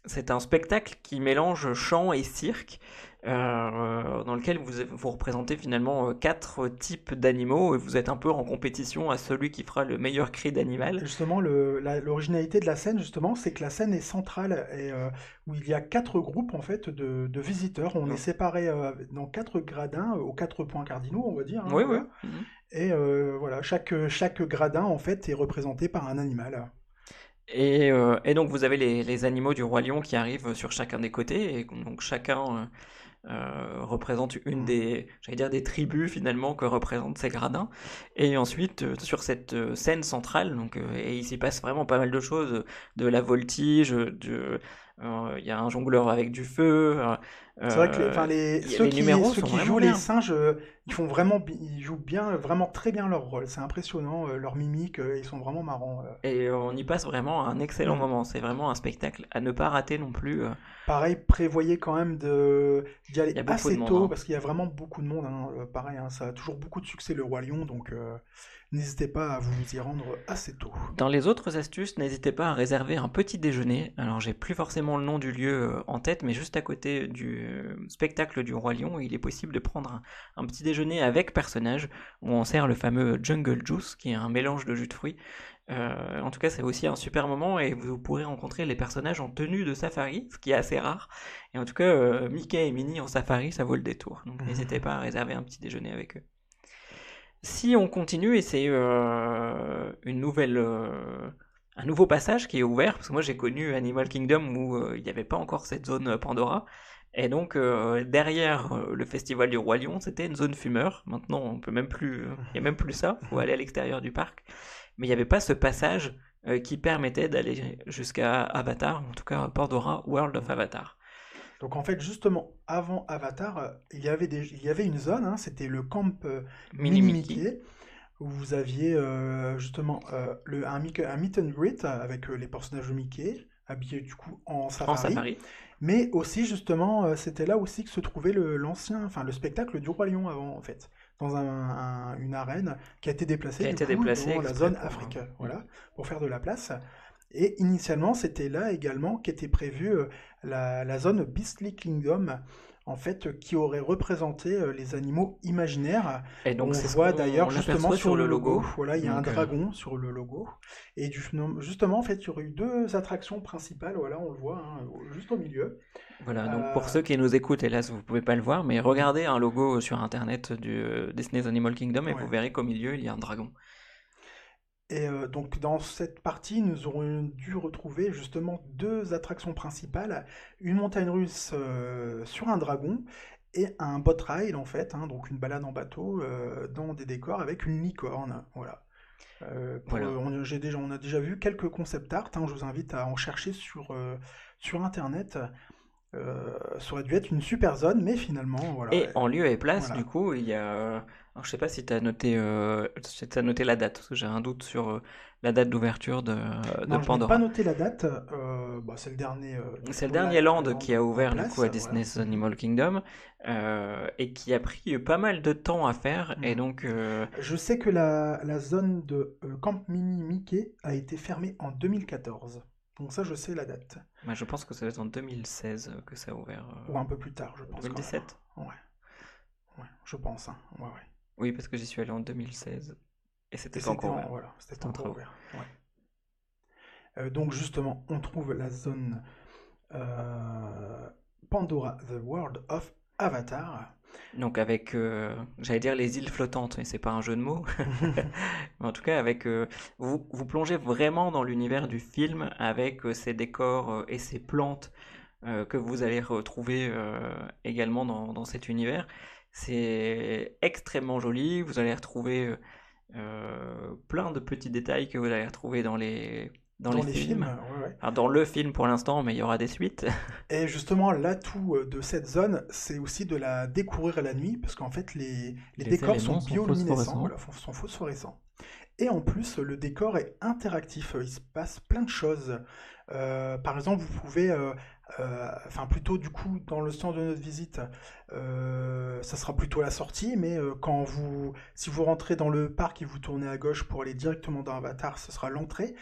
c'est un spectacle qui mélange chant et cirque dans lequel vous, vous représentez finalement euh, quatre types d'animaux et vous êtes un peu en compétition à celui qui fera le meilleur cri d'animal. Justement, l'originalité de la scène, justement, c'est que la scène est centrale et euh, où il y a quatre groupes en fait de, visiteurs. On est séparés dans quatre gradins aux quatre points cardinaux, on va dire. Hein, oui, oui. Et voilà, chaque, chaque gradin en fait est représenté par un animal. Et, et, donc vous avez les, les, animaux du roi lion qui arrivent sur chacun des côtés, et donc chacun euh, représente une mmh. des, j'allais dire des tribus finalement que représentent ces gradins. Et ensuite euh, sur cette euh, scène centrale, donc et il s'y passe vraiment pas mal de choses, de la voltige, il y a un jongleur avec du feu. C'est vrai que les, ceux, qui, ceux qui jouent les singes, ils font vraiment, ils jouent bien, vraiment très bien leur rôle. C'est impressionnant, leur mimique, ils sont vraiment marrants. Et on y passe vraiment un excellent mmh. moment. C'est vraiment un spectacle à ne pas rater non plus. Pareil, prévoyez quand même d'y aller assez tôt, hein. parce qu'il y a vraiment beaucoup de monde. Hein. Euh, pareil, hein, ça a toujours beaucoup de succès le Roi Lion, donc euh, n'hésitez pas à vous y rendre assez tôt. Dans les autres astuces, n'hésitez pas à réserver un petit déjeuner. Alors j'ai plus forcément le nom du lieu euh, en tête, mais juste à côté du spectacle du Roi Lion, il est possible de prendre un, petit déjeuner avec personnage, où on sert le fameux Jungle Juice, qui est un mélange de jus de fruits. Euh, en tout cas, c'est aussi un super moment et vous pourrez rencontrer les personnages en tenue de safari, ce qui est assez rare. Et en tout cas, euh, Mickey et Minnie en safari, ça vaut le détour. Donc n'hésitez pas à réserver un petit déjeuner avec eux. Si on continue, et c'est euh, une nouvelle, un nouveau passage qui est ouvert, parce que moi j'ai connu Animal Kingdom où il n'y avait pas encore cette zone Pandora. Et donc derrière le festival du roi lion, c'était une zone fumeur. Maintenant, on peut même plus, il n'y a même plus ça. Il faut aller à l'extérieur du parc mais il n'y avait pas ce passage euh, qui permettait d'aller jusqu'à Avatar, en tout cas Pandora World of Avatar. Donc en fait, justement, avant Avatar, euh, il, y avait il y avait une zone, hein, c'était le camp euh, Mini Mickey, où vous aviez justement le, un, un, meet and greet avec les personnages de Mickey, habillés du coup en safari. En safari. Mais aussi, justement, c'était là aussi que se trouvait l'ancien, enfin le spectacle du Roi Lion avant, en fait. Dans une arène qui a été déplacée, dans la zone Afrique, voilà, pour faire de la place. Et initialement, c'était là également qu'était prévue euh, la, la, zone Beastly Kingdom, en fait, qui aurait représenté euh, les animaux imaginaires. Et donc, on voit d'ailleurs justement sur le logo. Voilà, il y a un euh, dragon sur le logo. Et justement, en fait, il y aurait eu deux attractions principales. Voilà, on le voit hein, juste au milieu. Voilà, donc pour euh, ceux qui nous écoutent, hélas, vous pouvez pas le voir, mais regardez un logo sur internet du Disney's Animal Kingdom et vous verrez qu'au milieu, il y a un dragon. Et euh, donc dans cette partie, nous aurons dû retrouver justement deux attractions principales, une montagne russe euh, sur un dragon et un boat ride en fait, hein, donc une balade en bateau euh, dans des décors avec une licorne. Voilà. Euh, on, j'ai déjà, on a déjà vu quelques concept art, hein, je vous invite à en chercher sur, sur Internet. ça aurait dû être une super zone, mais finalement, voilà. Et en lieu et place, du coup, il y a alors, je sais pas si tu as noté, euh, as noté la date, parce que j'ai un doute sur euh, la date d'ouverture de, de non, Je n'ai pas noté la date. Euh, bah, c'est le dernier. Euh, c'est le dernier land, qui a ouvert du coup à Disney's Animal Kingdom et qui a pris pas mal de temps à faire. Et mhm. donc. Je sais que la, la zone de Camp Mini Mickey a été fermée en 2014. Donc ça, je sais la date. Bah, je pense que ça va être en 2016 que ça a ouvert. Ou un peu plus tard, je pense. 2017 Ouais. Ouais, je pense. Hein. Ouais, ouais. Oui, parce que j'y suis allé en 2016. Et c'était encore ouvert. Voilà, c'était encore ouvert. Euh, donc justement, on trouve la zone euh, Pandora, The World of Avatar. Donc avec, euh, j'allais dire les îles flottantes, mais c'est pas un jeu de mots. mais en tout cas, avec, vous, vous plongez vraiment dans l'univers du film avec ces décors et ces plantes que vous allez retrouver également dans, dans, cet univers. C'est extrêmement joli. Vous allez retrouver euh, euh, plein de petits détails que vous allez retrouver dans les, dans, les, films. dans le film pour l'instant, mais il y aura des suites. Et justement, l'atout euh, de cette zone, c'est aussi de la découvrir la nuit, parce qu'en fait, les, les, décors sont bioluminescents, voilà, sont phosphorescents. Et en plus, le décor est interactif, il se passe plein de choses. par exemple, vous pouvez euh, enfin plutôt du coup dans le sens de notre visite, euh, ça sera plutôt la sortie, mais euh, quand vous, si vous rentrez dans le parc et vous tournez à gauche pour aller directement dans Avatar, ce sera l'entrée.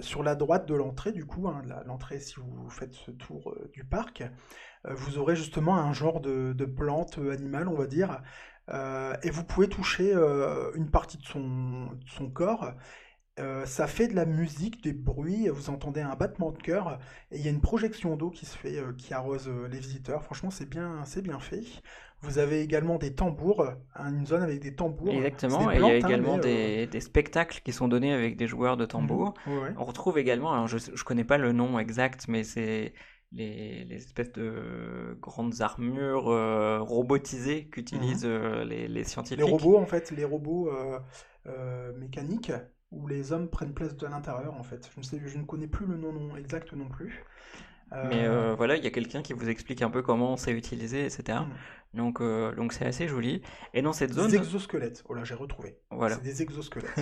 sur la droite de l'entrée, du coup, hein, l'entrée si vous faites ce tour du parc, vous aurez justement un genre de, plante animale, on va dire, et vous pouvez toucher une partie de son corps euh, ça fait de la musique, des bruits, vous entendez un battement de cœur, et il y a une projection d'eau qui se fait, euh, qui arrose euh, les visiteurs. Franchement, c'est bien, c'est bien fait. Vous avez également des tambours, hein, une zone avec des tambours. Exactement, et il y a hein, également des, spectacles qui sont donnés avec des joueurs de tambours. Mhm. On retrouve également, alors je ne connais pas le nom exact, mais c'est les, espèces de grandes armures robotisées qu'utilisent mhm. les, les, scientifiques. Les robots, en fait, les robots mécaniques où les hommes prennent place à l'intérieur en fait. Je ne, sais, je ne connais plus le nom, exact non plus. Mais euh, euh, voilà, il y a quelqu'un qui vous explique un peu comment c'est utilisé, etc. Hmm. Donc euh, donc c'est assez joli. Et dans cette zone... Des exosquelettes, oh là j'ai retrouvé. Voilà. C'est des exosquelettes.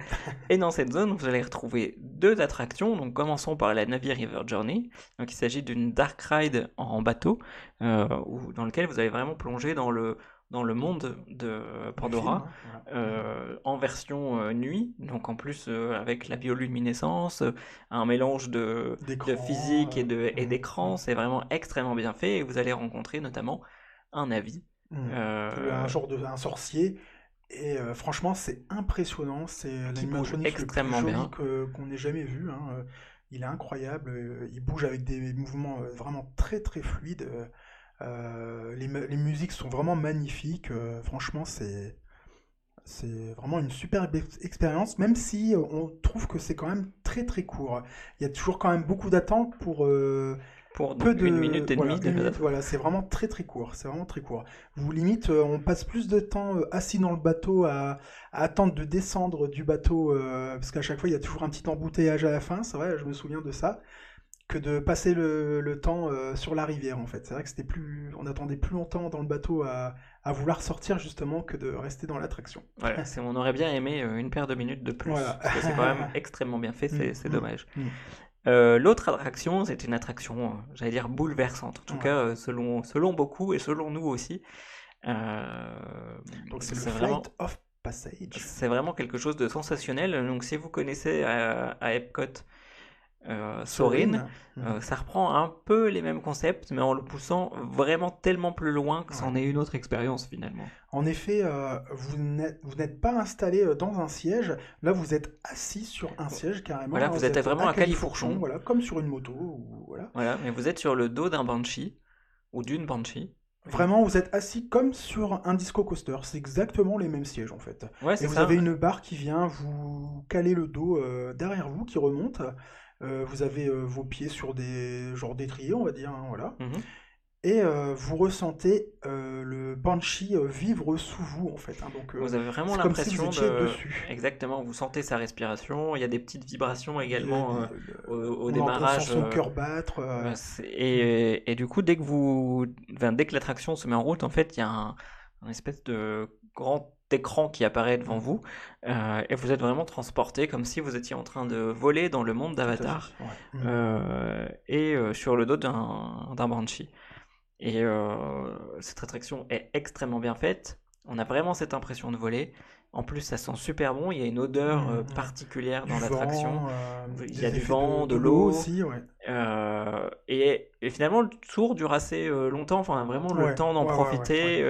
Et dans cette zone, vous allez retrouver deux attractions. Donc commençons par la Navi River Journey. Donc il s'agit d'une dark ride en bateau, où, dans lequel vous allez vraiment plonger dans le dans le monde de Pandora hein, euh, en version euh, nuit, donc en plus euh, avec la bioluminescence, un mélange de, de physique et mm, d'écran, c'est vraiment extrêmement bien fait et vous allez rencontrer notamment un avis. Mm. un genre de un sorcier et franchement c'est impressionnant, c'est extrêmement bien qu'on n'ait jamais vu. Hein, il est incroyable, il bouge avec des mouvements vraiment très très fluides. Euh, les, musiques sont vraiment magnifiques. Euh, franchement, c'est c'est vraiment une super expérience, même si euh, on trouve que c'est quand même très très court. Il y a toujours quand même beaucoup d'attentes pour pour peu de une minute et demie. Voilà, c'est vraiment très très court. C'est vraiment très court. Vous limite, on passe plus de temps assis dans le bateau à, attendre de descendre du bateau parce qu'à chaque fois il y a toujours un petit embouteillage à la fin. C'est vrai, je me souviens de ça que de passer le, temps euh, sur la rivière en fait. C'est vrai que c'était plus, on attendait plus longtemps dans le bateau à, vouloir sortir justement que de rester dans l'attraction. Voilà, on aurait bien aimé euh, une paire de minutes de plus. Parce que c'est quand même extrêmement bien fait, c'est mm, mm, dommage. Mm. Euh, l'autre attraction, c'est une attraction, j'allais dire bouleversante, en tout cas selon, selon beaucoup et selon nous aussi. Donc c'est le vraiment... of Passage. C'est vraiment quelque chose de sensationnel. Donc si vous connaissez à, à Epcot euh, Sorin, euh, mhm. ça reprend un peu les mêmes concepts, mais en le poussant vraiment tellement plus loin que c'en est une autre expérience finalement. En effet, euh, vous n'êtes pas installé dans un siège, là vous êtes assis sur un siège carrément. Voilà, vous, êtes, vraiment à califourchon. Voilà, comme sur une moto. voilà. voilà, mais vous êtes sur le dos d'un Banshee, ou d'une Banshee. Vraiment, vous êtes assis comme sur un disco coaster. C'est exactement les mêmes sièges en fait. Ouais, et vous avez une barre qui vient vous caler le dos derrière vous, qui remonte. Euh, vous avez euh, vos pieds sur des genres d'étriers, on va dire, hein, voilà. Mhm. et euh, vous ressentez euh, le banshee vivre sous vous en fait. hein. donc euh, Vous avez vraiment si l'impression de... dessus. Exactement, vous sentez sa respiration, il y a des petites vibrations également au, au on entend démarrage. son cœur battre. et, et du coup, dès que vous, enfin, dès que l'attraction se met en route, en fait, il y a un, un espèce de grand écran qui apparaît devant Mm. vous, euh, et vous êtes vraiment transporté comme si vous étiez en train de voler dans le monde d'Avatar, fait, ouais. Mm. euh, et euh, sur le dos d'un Banshee. Et cette attraction est extrêmement bien faite. On a vraiment cette impression de voler. En plus, ça sent super bon. Il y a une odeur euh, Mm, mm. particulière dans l'attraction. Il y a du vent, de de l'eau. aussi, ouais. Et, et finalement, le tour dure assez longtemps. Enfin, vraiment le temps d'en profiter.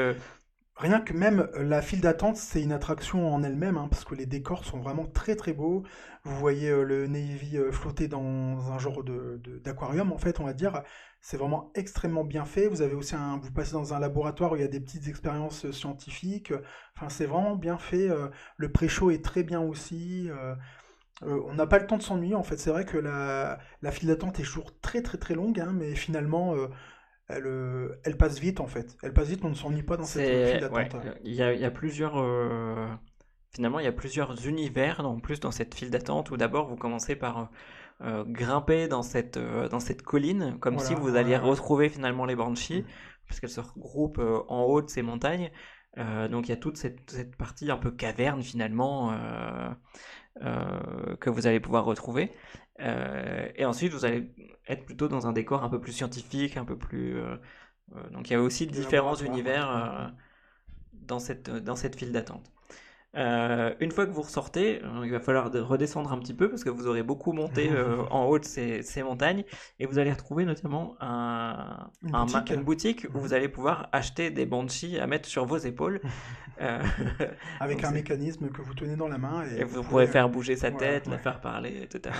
Rien que même euh, la file d'attente, c'est une attraction en elle-même, hein, parce que les décors sont vraiment très très beaux. Vous voyez euh, le Navy euh, flotter dans un genre de, de- d'aquarium, en fait, on va dire. C'est vraiment extrêmement bien fait. Vous avez aussi un, vous passez dans un laboratoire où il y a des petites expériences scientifiques. Enfin, c'est vraiment bien fait. Le pré-show est très bien aussi. on n'a pas le temps de s'ennuyer, en fait. C'est vrai que la, la file d'attente est toujours très très très longue, hein, mais finalement, elle, euh, elle passe vite, en fait. Elle passe vite, on ne s'ennuie pas dans cette file ouais, d'attente. il y a, il y a plusieurs. euh, finalement, il y a plusieurs univers en plus dans cette file d'attente où d'abord vous commencez par euh, grimper dans cette, euh, dans cette colline, comme si vous alliez ouais, retrouver finalement les Banshees, Mm. puisqu'elles se regroupent en haut de ces montagnes. Donc il y a toute cette, cette partie un peu caverne finalement euh, que vous allez pouvoir retrouver. Euh, et ensuite, vous allez être plutôt dans un décor un peu plus scientifique, un peu plus... euh, donc il y a aussi différents laboratoires, univers dans cette, dans cette file d'attente. Euh, une fois que vous ressortez, euh, il va falloir de- redescendre un petit peu parce que vous aurez beaucoup monté euh, en haut de ces, ces montagnes et vous allez retrouver notamment un, Une un boutique. une boutique où vous allez pouvoir acheter des banshees à mettre sur vos épaules. Avec un mécanisme que vous tenez dans la main et, et vous pouvez- pourrez faire bouger sa voilà, tête, la faire parler, etc.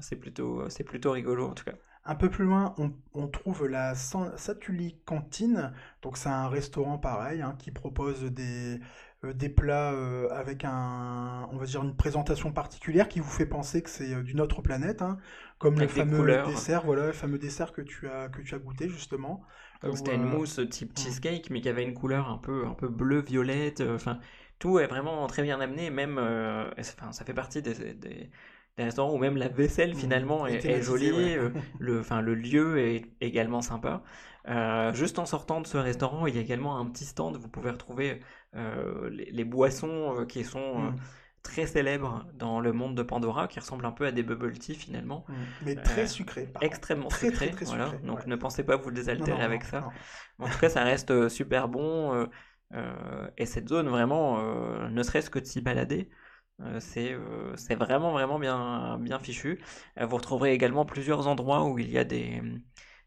C'est plutôt, plutôt rigolo en tout cas. Un peu plus loin, on, on trouve la Satuli Cantine. Donc c'est un restaurant pareil hein, qui propose des, des plats euh, avec un, on va dire une présentation particulière qui vous fait penser que c'est euh, d'une autre planète, hein, comme Avec le fameux dessert, voilà, le fameux dessert que tu as que tu as goûté justement. C'était une euh, mousse type cheesecake, mais qui avait une couleur un peu, un peu bleu-violette. euh, Enfin, tout est vraiment très bien amené. Même, euh, enfin, ça fait partie des, des, des restaurants où même la vaisselle Mm, finalement est est, jolie. ouais. euh, le, enfin, le lieu est également sympa. Euh, juste en sortant de ce restaurant, il y a également un petit stand. Vous pouvez retrouver euh, les, les boissons euh, qui sont euh, Mm, très célèbres dans le monde de Pandora, qui ressemblent un peu à des bubble tea finalement. mm. Mais très Euh, sucré. par contre. Extrêmement Très, sucré, très, très voilà. sucré, Donc ouais. ne pensez pas vous désaltérer non, avec non, ça. En tout cas, ça reste euh, super bon. euh, euh, et cette zone, vraiment, euh, ne serait-ce que de s'y balader, euh, c'est euh, c'est vraiment, vraiment bien, bien fichu. Euh, vous retrouverez également plusieurs endroits où il y a des,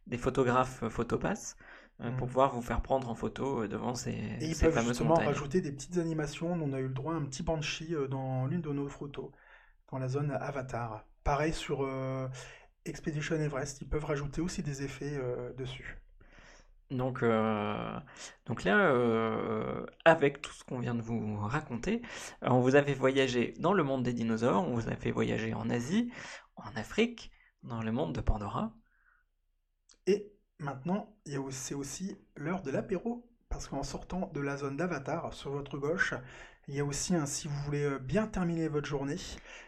des photographes euh, photopass euh, pour Mm. pouvoir vous faire prendre en photo euh, devant ces, Et ils ces peuvent justement montagnes. rajouter des petites animations. On a eu le droit à un petit banshee euh, dans l'une de nos photos, dans la zone Avatar. Pareil sur euh, Expedition Everest, ils peuvent rajouter aussi des effets euh, dessus. Donc, euh, donc là, euh, avec tout ce qu'on vient de vous raconter, on vous a fait voyager dans le monde des dinosaures, on vous a fait voyager en Asie, en Afrique, dans le monde de Pandora. Et maintenant, c'est aussi l'heure de l'apéro, parce qu'en sortant de la zone d'Avatar, sur votre gauche, il y a aussi un, si vous voulez euh, bien terminer votre journée,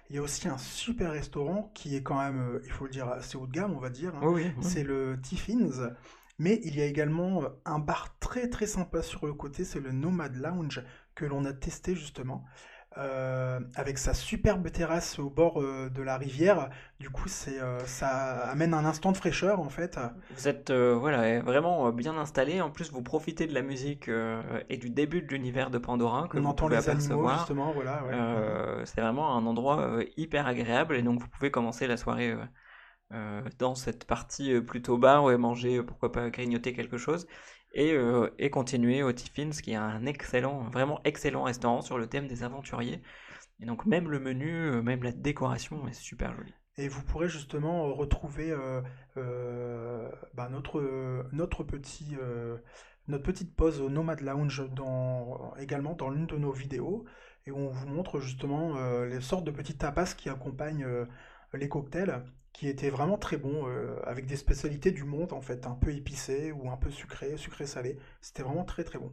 il y a aussi un super restaurant qui est quand même, euh, il faut le dire, assez haut de gamme, on va dire. hein. Oui, oui, oui. C'est le Tiffins. Mais il y a également euh, un bar très très sympa sur le côté, c'est le Nomad Lounge que l'on a testé justement. Euh, avec sa superbe terrasse au bord euh, de la rivière. Du coup, c'est, euh, ça amène un instant de fraîcheur en fait. Vous êtes voilà, vraiment bien installé. En plus, vous profitez de la musique et du début de l'univers de Pandora que On vous entend pouvez les animaux apercevoir. justement, voilà. ouais. C'est vraiment un endroit hyper agréable et donc vous pouvez commencer la soirée dans cette partie plutôt bar et manger, euh, pourquoi pas grignoter quelque chose et, euh, et continuer au Tiffins qui est un excellent, vraiment excellent restaurant sur le thème des aventuriers. Et donc même le menu, euh, même la décoration est super jolie. Et vous pourrez justement euh, retrouver bah, notre, notre, petit, notre petite pause au Nomad Lounge dans, également dans l'une de nos vidéos. Et on vous montre justement les sortes de petits tapas qui accompagnent les cocktails, qui était vraiment très bon, euh, avec des spécialités du monde en fait, un peu épicé ou un peu sucré, sucré-salé. C'était vraiment très très bon.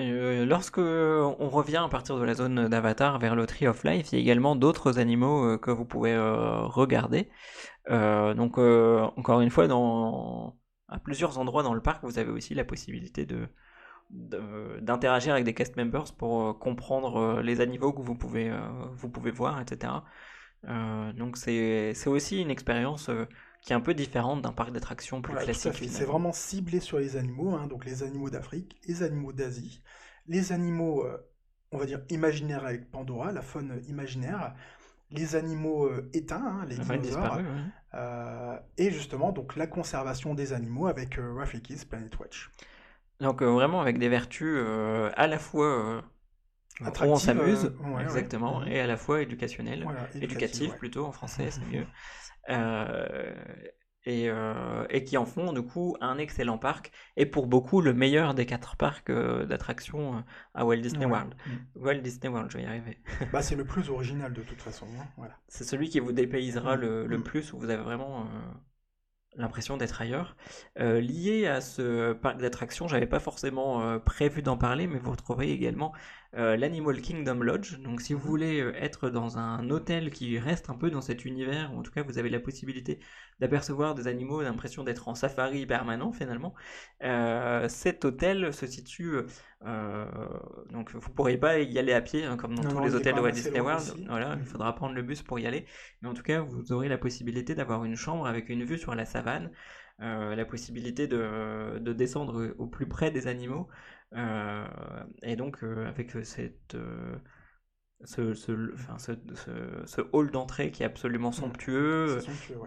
Euh, lorsque on revient à partir de la zone d'Avatar vers le Tree of Life, il y a également d'autres animaux euh, que vous pouvez euh, regarder. donc encore une fois, dans, à plusieurs endroits dans le parc, vous avez aussi la possibilité de d'interagir avec des cast members pour comprendre les animaux que vous pouvez, vous pouvez voir, etc. donc c'est aussi une expérience qui est un peu différente d'un parc d'attractions plus classique. C'est vraiment ciblé sur les animaux, hein, donc les animaux d'Afrique, les animaux d'Asie, les animaux, euh, on va dire, imaginaires avec Pandora, la faune imaginaire, les animaux euh, éteints, hein, les dinosaures, euh, et justement donc la conservation des animaux avec Rafiki's Planet Watch. Donc vraiment avec des vertus à la fois où on s'amuse, exactement, et à la fois éducationnelles, éducatives plutôt en français, c'est mieux. Euh, et, qui en font du coup un excellent parc et pour beaucoup le meilleur des quatre parcs euh, d'attractions euh, à Walt Disney World. Mm. Walt Disney World, je vais y arriver. bah, c'est le plus original de toute façon. Hein, voilà. C'est celui qui vous dépaysera mm. le, le, mm. plus, où vous avez vraiment l'impression d'être ailleurs. Euh, lié à ce parc d'attractions, j'avais pas forcément euh, prévu d'en parler, mais vous retrouverez également euh, l'Animal Kingdom Lodge. Donc si vous mhm. voulez être dans un hôtel qui reste un peu dans cet univers, ou en tout cas vous avez la possibilité d'apercevoir des animaux, l'impression d'être en safari permanent finalement, cet hôtel se situe... donc vous pourrez pas y aller à pied, hein, comme dans tous les hôtels de Walt Disney World. Voilà, il mhm. faudra prendre le bus pour y aller. Mais en tout cas, vous aurez la possibilité d'avoir une chambre avec une vue sur la savane euh, la possibilité de, descendre au plus près des animaux. Euh, et donc, euh, avec cette. Ce, ce, hall d'entrée qui est absolument mmh. somptueux.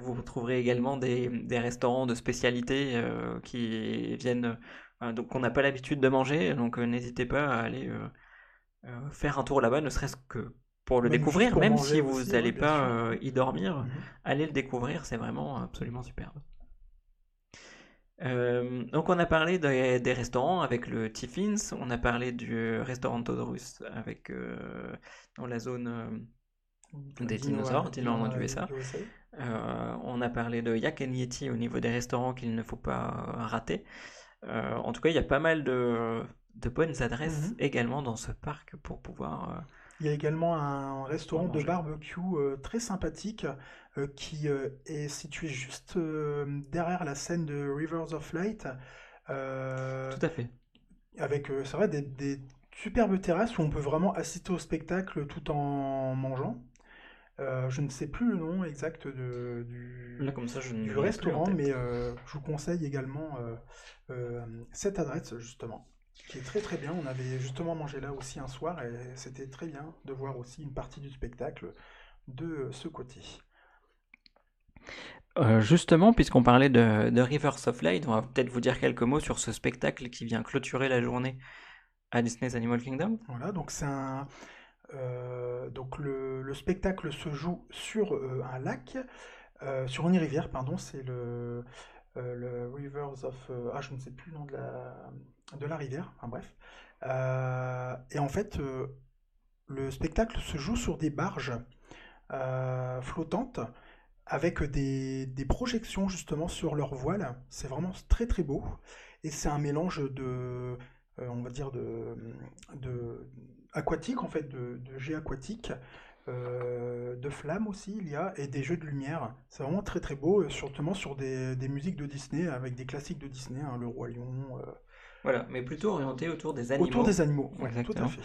Vous trouverez également des, restaurants de spécialité qui viennent, donc qu'on n'a pas l'habitude de manger, donc n'hésitez pas à aller faire un tour là-bas, ne serait-ce que pour le découvrir, même si vous n'allez pas y dormir, mmh allez le découvrir, c'est vraiment absolument superbe. Euh, donc on a parlé des, restaurants avec le Tiffins, on a parlé du restaurant Todorus avec euh, dans la zone euh, des dinosaures, dinosaures du USA. on a parlé de Yak Yeti au niveau des restaurants qu'il ne faut pas rater. en tout cas, il y a pas mal de, bonnes adresses mhm. également dans ce parc pour pouvoir il y a également un restaurant de barbecue euh, très sympathique euh, qui euh, est situé juste derrière la scène de Rivers of Light. Tout à fait. Avec, c'est vrai, des, superbes terrasses où on peut vraiment assister au spectacle tout en mangeant. je ne sais plus le nom exact de, du, comme ça, je du restaurant, mais je vous conseille également cette adresse justement qui est très très bien. On avait justement mangé là aussi un soir et c'était très bien de voir aussi une partie du spectacle de ce côté. Euh, justement, puisqu'on parlait de, de, Rivers of Light, on va peut-être vous dire quelques mots sur ce spectacle qui vient clôturer la journée à Disney's Animal Kingdom. Voilà, donc c'est un. Euh, donc le, le, spectacle se joue sur euh, un lac, sur une rivière, pardon, c'est le, le Rivers of. ah, je ne sais plus le nom de la, de la rivière, bref. Euh, et en fait, euh, le spectacle se joue sur des barges euh, flottantes avec des, projections justement sur leur voile. C'est vraiment très très beau. Et c'est un mélange de, on va dire, de, de aquatique en fait, de, de jet aquatique. de flammes aussi il y a et des jeux de lumière c'est vraiment très très beau surtout sur des, musiques de Disney avec des classiques de Disney hein, le roi lion voilà, mais plutôt orienté autour des animaux. Autour des animaux, tout à fait.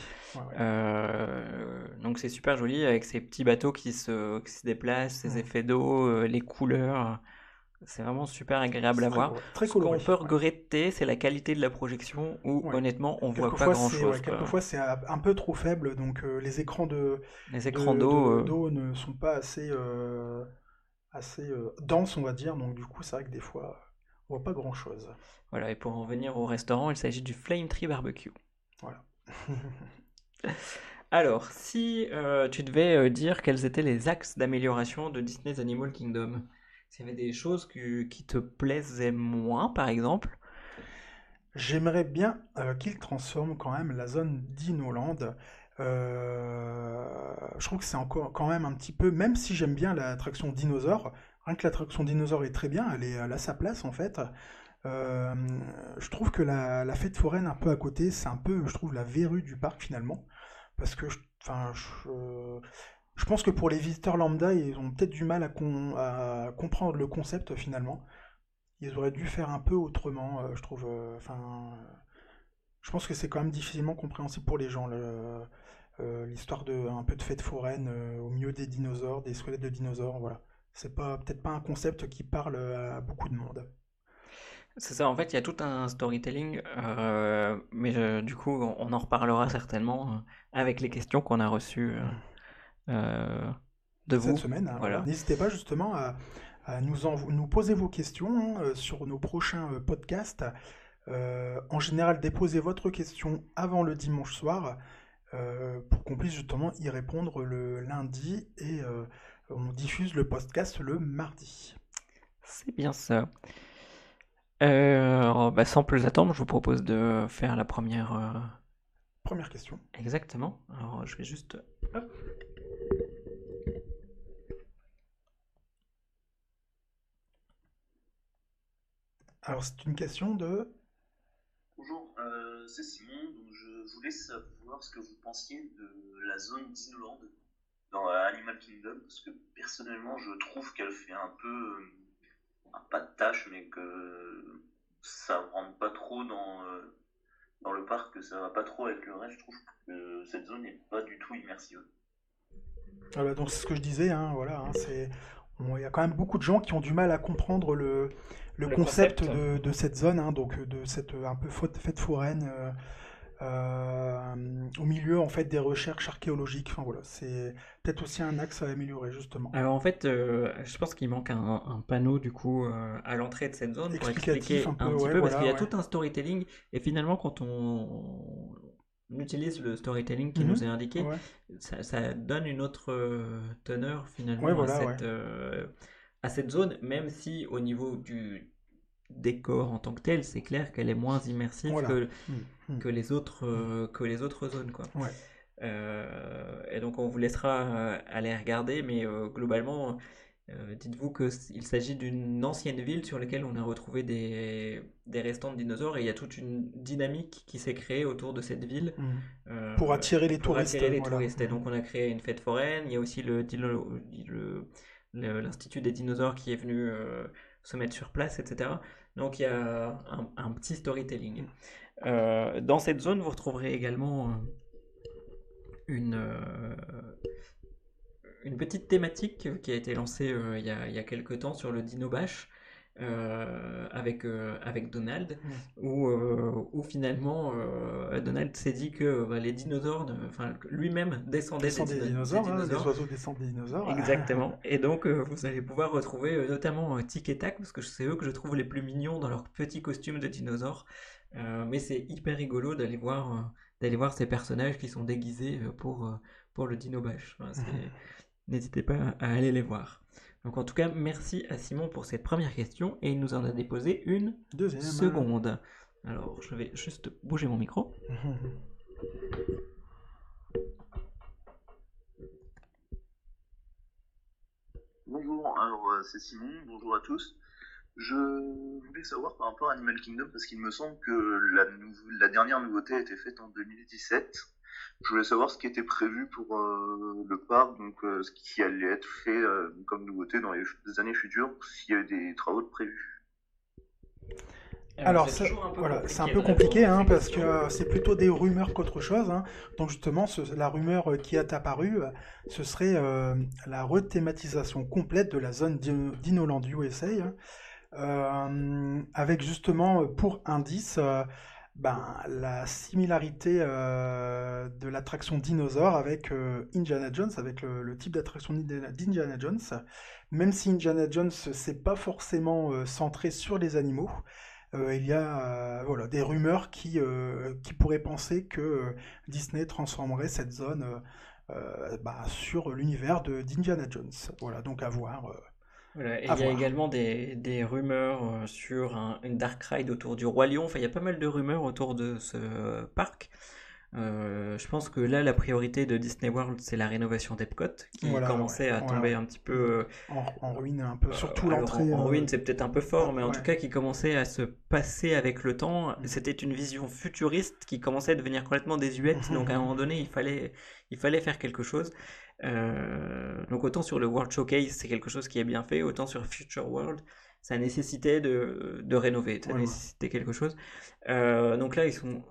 Euh, donc c'est super joli avec ces petits bateaux qui se, qui se déplacent, ces effets d'eau, euh, les couleurs. C'est vraiment super agréable à voir. Très Ce qu'on peut regretter, c'est la qualité de la projection où honnêtement on voit pas grand chose. quelquefois c'est un peu trop faible, donc euh, les écrans de les écrans d'eau d'eau ne sont pas assez assez denses, on va dire. Donc du coup c'est vrai que des fois on voit pas grand chose. Voilà, et pour en revenir au restaurant, il s'agit du Flame Tree Barbecue. Voilà. Alors, si euh, tu devais euh, dire quels étaient les axes d'amélioration de Disney's Animal Kingdom, s'il y avait des choses qui te plaisaient moins, par exemple? J'aimerais bien euh, qu'ils transforment quand même la zone d'Inoland je trouve que c'est encore quand même un petit peu, même si j'aime bien l'attraction dinosaure, rien que l'attraction dinosaure est très bien, elle, est, a sa place en fait. je trouve que la, fête foraine un peu à côté, c'est un peu, je trouve, la verrue du parc finalement. Parce que, je, pense que pour les visiteurs lambda, ils ont peut-être du mal à, comprendre le concept finalement. Ils auraient dû faire un peu autrement, je trouve. Enfin, je pense que c'est quand même difficilement compréhensible pour les gens. L'histoire de un peu de fête foraine au milieu des dinosaures, des squelettes de dinosaures, voilà. C'est pas peut-être pas un concept qui parle à beaucoup de monde. C'est ça, en fait, il y a tout un storytelling, euh, mais du coup, on en reparlera certainement euh, avec les questions qu'on a reçues euh, de vous. Cette semaine, voilà. N'hésitez pas justement à, nous, nous poser vos questions hein, sur nos prochains podcasts. en général, déposez votre question avant le dimanche soir pour qu'on puisse justement y répondre le lundi et on diffuse le podcast le mardi. C'est bien ça. Euh, bah, sans plus attendre, je vous propose de faire la première. Euh, première question. Exactement. Alors, je vais juste. Alors, c'est une question de. Bonjour, euh, c'est Simon. je voulais savoir ce que vous pensiez de la zone d'Inoland dans Animal Kingdom, parce que personnellement, je trouve qu'elle fait un peu pas de tâche, mais que ça rentre pas trop dans, euh, dans le parc, que ça va pas trop avec le reste. Je trouve que cette zone n'est pas du tout immersive. Ah bah, donc c'est ce que je disais, hein, voilà, hein, c'est il y a quand même beaucoup de gens qui ont du mal à comprendre le, le, concept, De, de, cette zone, hein, donc de cette un peu fête foraine. Euh, euh, au milieu en fait des recherches archéologiques. Enfin voilà, c'est peut-être aussi un axe à améliorer justement. Alors en fait, euh, je pense qu'il manque un, panneau du coup euh, à l'entrée de cette zone pour expliquer un, petit peu parce qu'il y a tout un storytelling et finalement quand on, utilise le storytelling qui mhm. nous est indiqué, ça, donne une autre teneur finalement à, cette, à cette zone, même si au niveau du décor en tant que tel, c'est clair qu'elle est moins immersive que, mmh, mmh. que, les autres, euh, que les autres zones. Quoi. Euh, et donc on vous laissera euh, aller regarder, mais globalement, dites-vous qu'il s'agit d'une ancienne ville sur laquelle on a retrouvé des, des, restants de dinosaures et il y a toute une dynamique qui s'est créée autour de cette ville. Mmh. pour attirer les touristes. Attirer les touristes. Et donc on a créé une fête foraine, il y a aussi le, l'Institut des dinosaures qui est venu se mettre sur place, etc. Donc il y a un, petit storytelling. Euh, dans cette zone, vous retrouverez également euh, une, euh, une petite thématique qui a été lancée il, y a, il y a quelques temps sur le Dino Bash. Euh, avec, euh, avec Donald, où, euh, où, finalement Donald s'est dit que bah, les dinosaures, enfin lui-même descendait des, dinosaures, hein, des, oiseaux descendent des dinosaures. Exactement. et donc vous allez pouvoir retrouver notamment Tic et Tac, parce que c'est eux que je trouve les plus mignons dans leur petit costume de dinosaures. mais c'est hyper rigolo d'aller voir, d'aller voir ces personnages qui sont déguisés pour, pour le Dino Bash. N'hésitez pas à aller les voir. Donc en tout cas, merci à Simon pour cette première question et il nous en a déposé une Deuxième. seconde. Alors je vais juste bouger mon micro. Bonjour, alors euh, c'est Simon, bonjour à tous. Je voulais savoir par rapport à Animal Kingdom parce qu'il me semble que la, la dernière nouveauté a été faite en 2017 je voulais savoir ce qui était prévu pour euh, le parc, donc euh, ce qui allait être fait euh, comme nouveauté dans les années futures, s'il y avait des travaux de prévus. Alors, c'est voilà, c'est un peu compliqué hein, parce que c'est plutôt des rumeurs qu'autre chose. Hein. Donc justement, la rumeur qui est apparue, ce serait la rethématisation complète de la zone d'Inoland USA, hein. avec justement pour indice ben, la similarité euh, de l'attraction dinosaure avec euh, Indiana Jones, avec le, type d'attraction d'Indiana Jones. Même si Indiana Jones c'est pas forcément euh, centré sur les animaux, il y a voilà, des rumeurs qui, qui pourraient penser que Disney transformerait cette zone bah, sur l'univers d'Indiana Jones. Voilà, donc à voir il y a également des, des rumeurs euh, sur une dark ride autour du Roi Lion. Enfin, il y a pas mal de rumeurs autour de ce parc. Euh, je pense que là, la priorité de Disney World, c'est la rénovation d'Epcot, qui Voilà, commençait ouais, à tomber ouais. un petit peu. En, en ruine un peu, surtout Euh, l'entrée. En, en euh, ruine, c'est peut-être un peu fort, mais en ouais. tout cas, qui commençait à se passer avec le temps. Mm. C'était une vision futuriste qui commençait à devenir complètement désuète. donc, à un moment donné, il fallait, il fallait faire quelque chose. Euh, donc, autant sur le World Showcase, c'est quelque chose qui est bien fait, autant sur Future World, ça nécessitait de, de rénover, ça Ouais, nécessitait quelque chose. Euh, donc là, ils sont.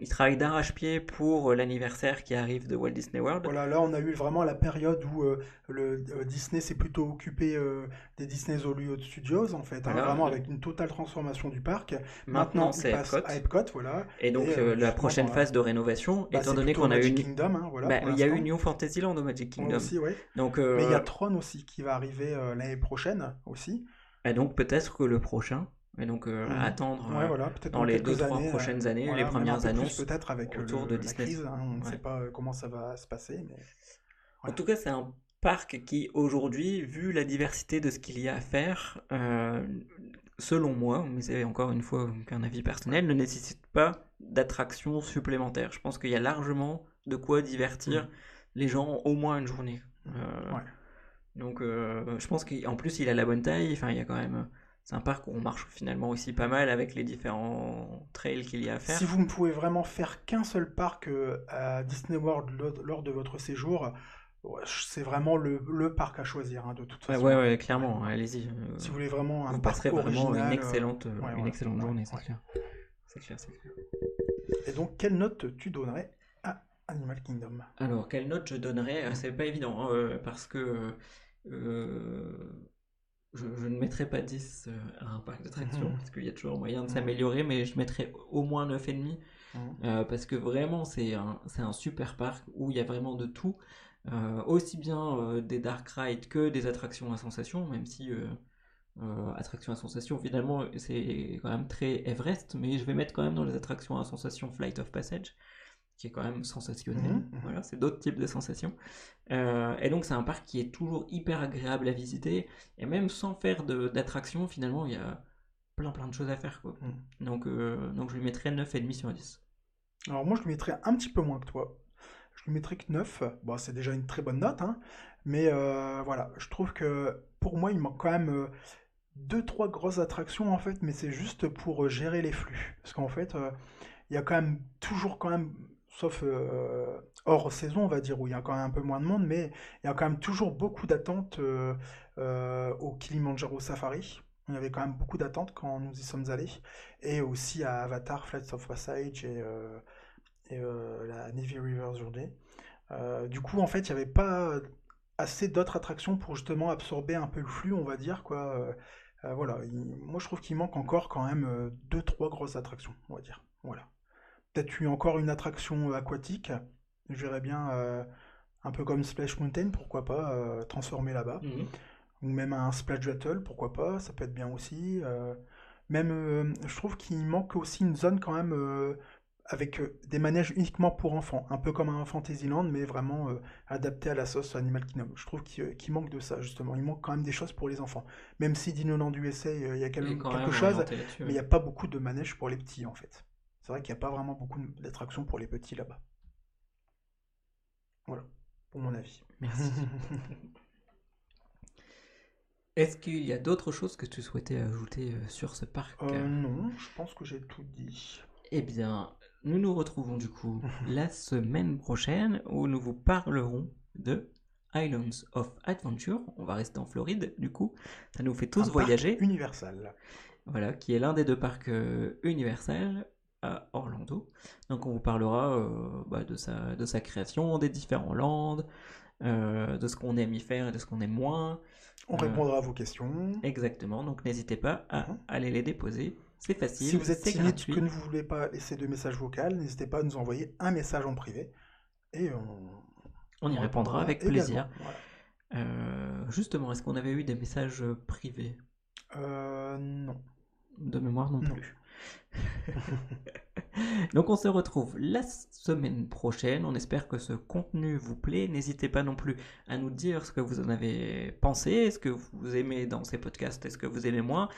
Ils travaillent d'arrache-pied pour l'anniversaire qui arrive de Walt Disney World. Voilà, là on a eu vraiment la période où euh, le euh, Disney s'est plutôt occupé euh, des Disney Hollywood Studios en fait, hein, vraiment avec une totale transformation du parc. Maintenant, il c'est Epcot. à Epcot, voilà. Et donc, Et, euh, euh, la prochaine phase de rénovation, Bah, étant donné qu'on a eu une... Kingdom, hein, voilà. bah, il y a eu. New Fantasyland au Magic Kingdom. aussi, ouais. Donc, euh, Mais il y a Tron aussi qui va arriver euh, l'année prochaine aussi. et donc peut-être que le prochain, et donc euh, Mhm. à attendre Ouais, euh, voilà, dans les quelques 2-3 années, euh, prochaines années, voilà, les premières annonces. peut-être avec euh, autour le- de la Disney. crise, hein, on ne Ouais. sait pas euh, comment ça va se passer. Mais... En tout cas, c'est un parc qui, aujourd'hui, vu la diversité de ce qu'il y a à faire, euh, selon moi, mais c'est encore une fois qu'un avis personnel, ne nécessite pas d'attractions supplémentaires. Je pense qu'il y a largement de quoi divertir Mhm. les gens au moins une journée. Euh, Ouais. Donc, euh, je pense qu'en plus, il a la bonne taille. Enfin, il y a quand même. C'est un parc où on marche finalement aussi pas mal avec les différents trails qu'il y a à faire. Si vous ne pouvez vraiment faire qu'un seul parc euh, à Disney World lors, de votre séjour, c'est vraiment le, le parc à choisir hein, de toute façon. ouais, ouais, clairement, allez-y. euh, Si vous voulez vraiment un vous parc passerez vraiment original, une euh, excellente, euh, ouais, une voilà. excellente journée, c'est ouais. clair. C'est clair, c'est clair. Et donc, quelle note tu donnerais à Animal Kingdom? Alors, quelle note je donnerais? Euh, C'est pas évident, hein, parce que euh, je, je ne mettrais pas 10 euh, à un parc d'attractions, Mhm. parce qu'il y a toujours moyen de Mhm. s'améliorer, mais je mettrais au moins 9,5. Mhm. Euh, parce que vraiment c'est un, super parc où il y a vraiment de tout, Euh, aussi bien euh, des dark rides que des attractions à sensations, même si attractions à sensations finalement c'est quand même très Everest, mais je vais mettre quand même dans les attractions à sensations Flight of Passage, qui est quand même sensationnel, Mhm, mhm. voilà, c'est d'autres types de sensations. Euh, et donc c'est un parc qui est toujours hyper agréable à visiter, et même sans faire d'attractions finalement il y a plein plein de choses à faire quoi. Mhm. Donc, euh, donc je lui mettrais 9,5 sur 10. Alors moi, je lui mettrais un petit peu moins que toi. Je lui mettrais que 9. Bon, c'est déjà une très bonne note, hein. Mais euh, voilà, je trouve que pour moi, il manque quand même deux, trois grosses attractions en fait, mais c'est juste pour gérer les flux. Parce qu'en fait, il y a quand même toujours quand même, sauf euh, hors saison, on va dire, où il y a quand même un peu moins de monde, mais il y a quand même toujours beaucoup d'attentes euh, euh, au Kilimanjaro Safari. Il y avait quand même beaucoup d'attentes quand nous y sommes allés. Et aussi à Avatar, Flights of Passage et, la Navy River Journey. Du coup, en fait, il n'y avait pas assez d'autres attractions pour justement absorber un peu le flux, on va dire, quoi. Voilà, il- moi je trouve qu'il manque encore quand même deux, trois grosses attractions, on va dire. Voilà. Peut-être eu encore une attraction euh, aquatique. Je verrais bien un peu comme Splash Mountain, pourquoi pas, euh, transformer là-bas. Ou même un Splash Battle, pourquoi pas, ça peut être bien aussi. euh. même, euh, je trouve qu'il manque aussi une zone quand même euh, avec euh, des manèges uniquement pour enfants, un peu comme un Fantasyland, mais vraiment euh, adapté à la sauce Animal Kingdom. Je trouve qu'il euh, manque de ça, justement. Il manque quand même des choses pour les enfants. Même si Dinoland USA, euh, il y a quelque chose, mais il n'y a pas beaucoup de manèges pour les petits, en fait. C'est vrai qu'il n'y a pas vraiment beaucoup d'attractions pour les petits là-bas. Voilà, pour mon avis. Merci. Est-ce qu'il y a d'autres choses que tu souhaitais ajouter euh, sur ce parc Euh, non, je pense que j'ai tout dit. Eh bien, nous nous retrouvons du coup la semaine prochaine où nous vous parlerons de Islands of Adventure. On va rester en Floride du coup. Ça nous fait tous Un parc voyager. Universal. Voilà, qui est l'un des deux parcs euh, Universal à Orlando. Donc on vous parlera euh, bah, de, sa, de sa création, des différents lands, euh, de ce qu'on aime y faire et de ce qu'on aime moins. On Euh, répondra à vos questions. Exactement, donc n'hésitez pas à Mhm. aller les déposer. C'est facile, Si vous êtes timide que ne vous voulez pas laisser de message vocal, n'hésitez pas à nous envoyer un message en privé. Et on, On y répondra avec plaisir. Voilà. Justement, est-ce qu'on avait eu des messages privés? Euh, non. De mémoire non Non. Donc on se retrouve la semaine prochaine. On espère que ce contenu vous plaît. N'hésitez pas non plus à nous dire ce que vous en avez pensé. Est-ce que vous aimez dans ces podcasts Est-ce que vous aimez moins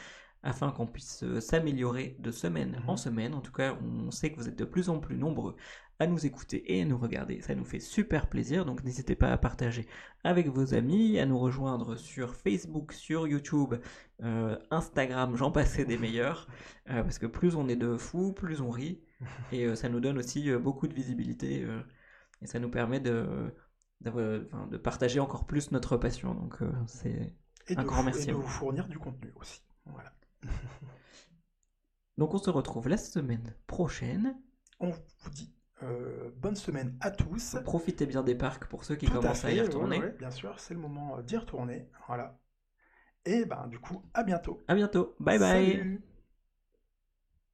afin qu'on puisse euh, s'améliorer de semaine Mhm. en semaine. En tout cas, on sait que vous êtes de plus en plus nombreux à nous écouter et à nous regarder. Ça nous fait super plaisir, donc n'hésitez pas à partager avec vos amis, à nous rejoindre sur Facebook, sur YouTube, euh, Instagram, j'en passais des meilleurs, euh, parce que plus on est de fous, plus on rit, et euh, ça nous donne aussi beaucoup de visibilité, et ça nous permet de, de partager encore plus notre passion. Donc euh, c'est Un grand merci et de vous fournir du contenu aussi. Voilà. donc on se retrouve la semaine prochaine. On vous dit euh, bonne semaine à tous. Profitez bien des parcs pour ceux qui Tout à commencent à y retourner. ouais, ouais, bien sûr, c'est le moment d'y retourner. Voilà. Et ben du coup, à bientôt. À bientôt. Bye bye. Salut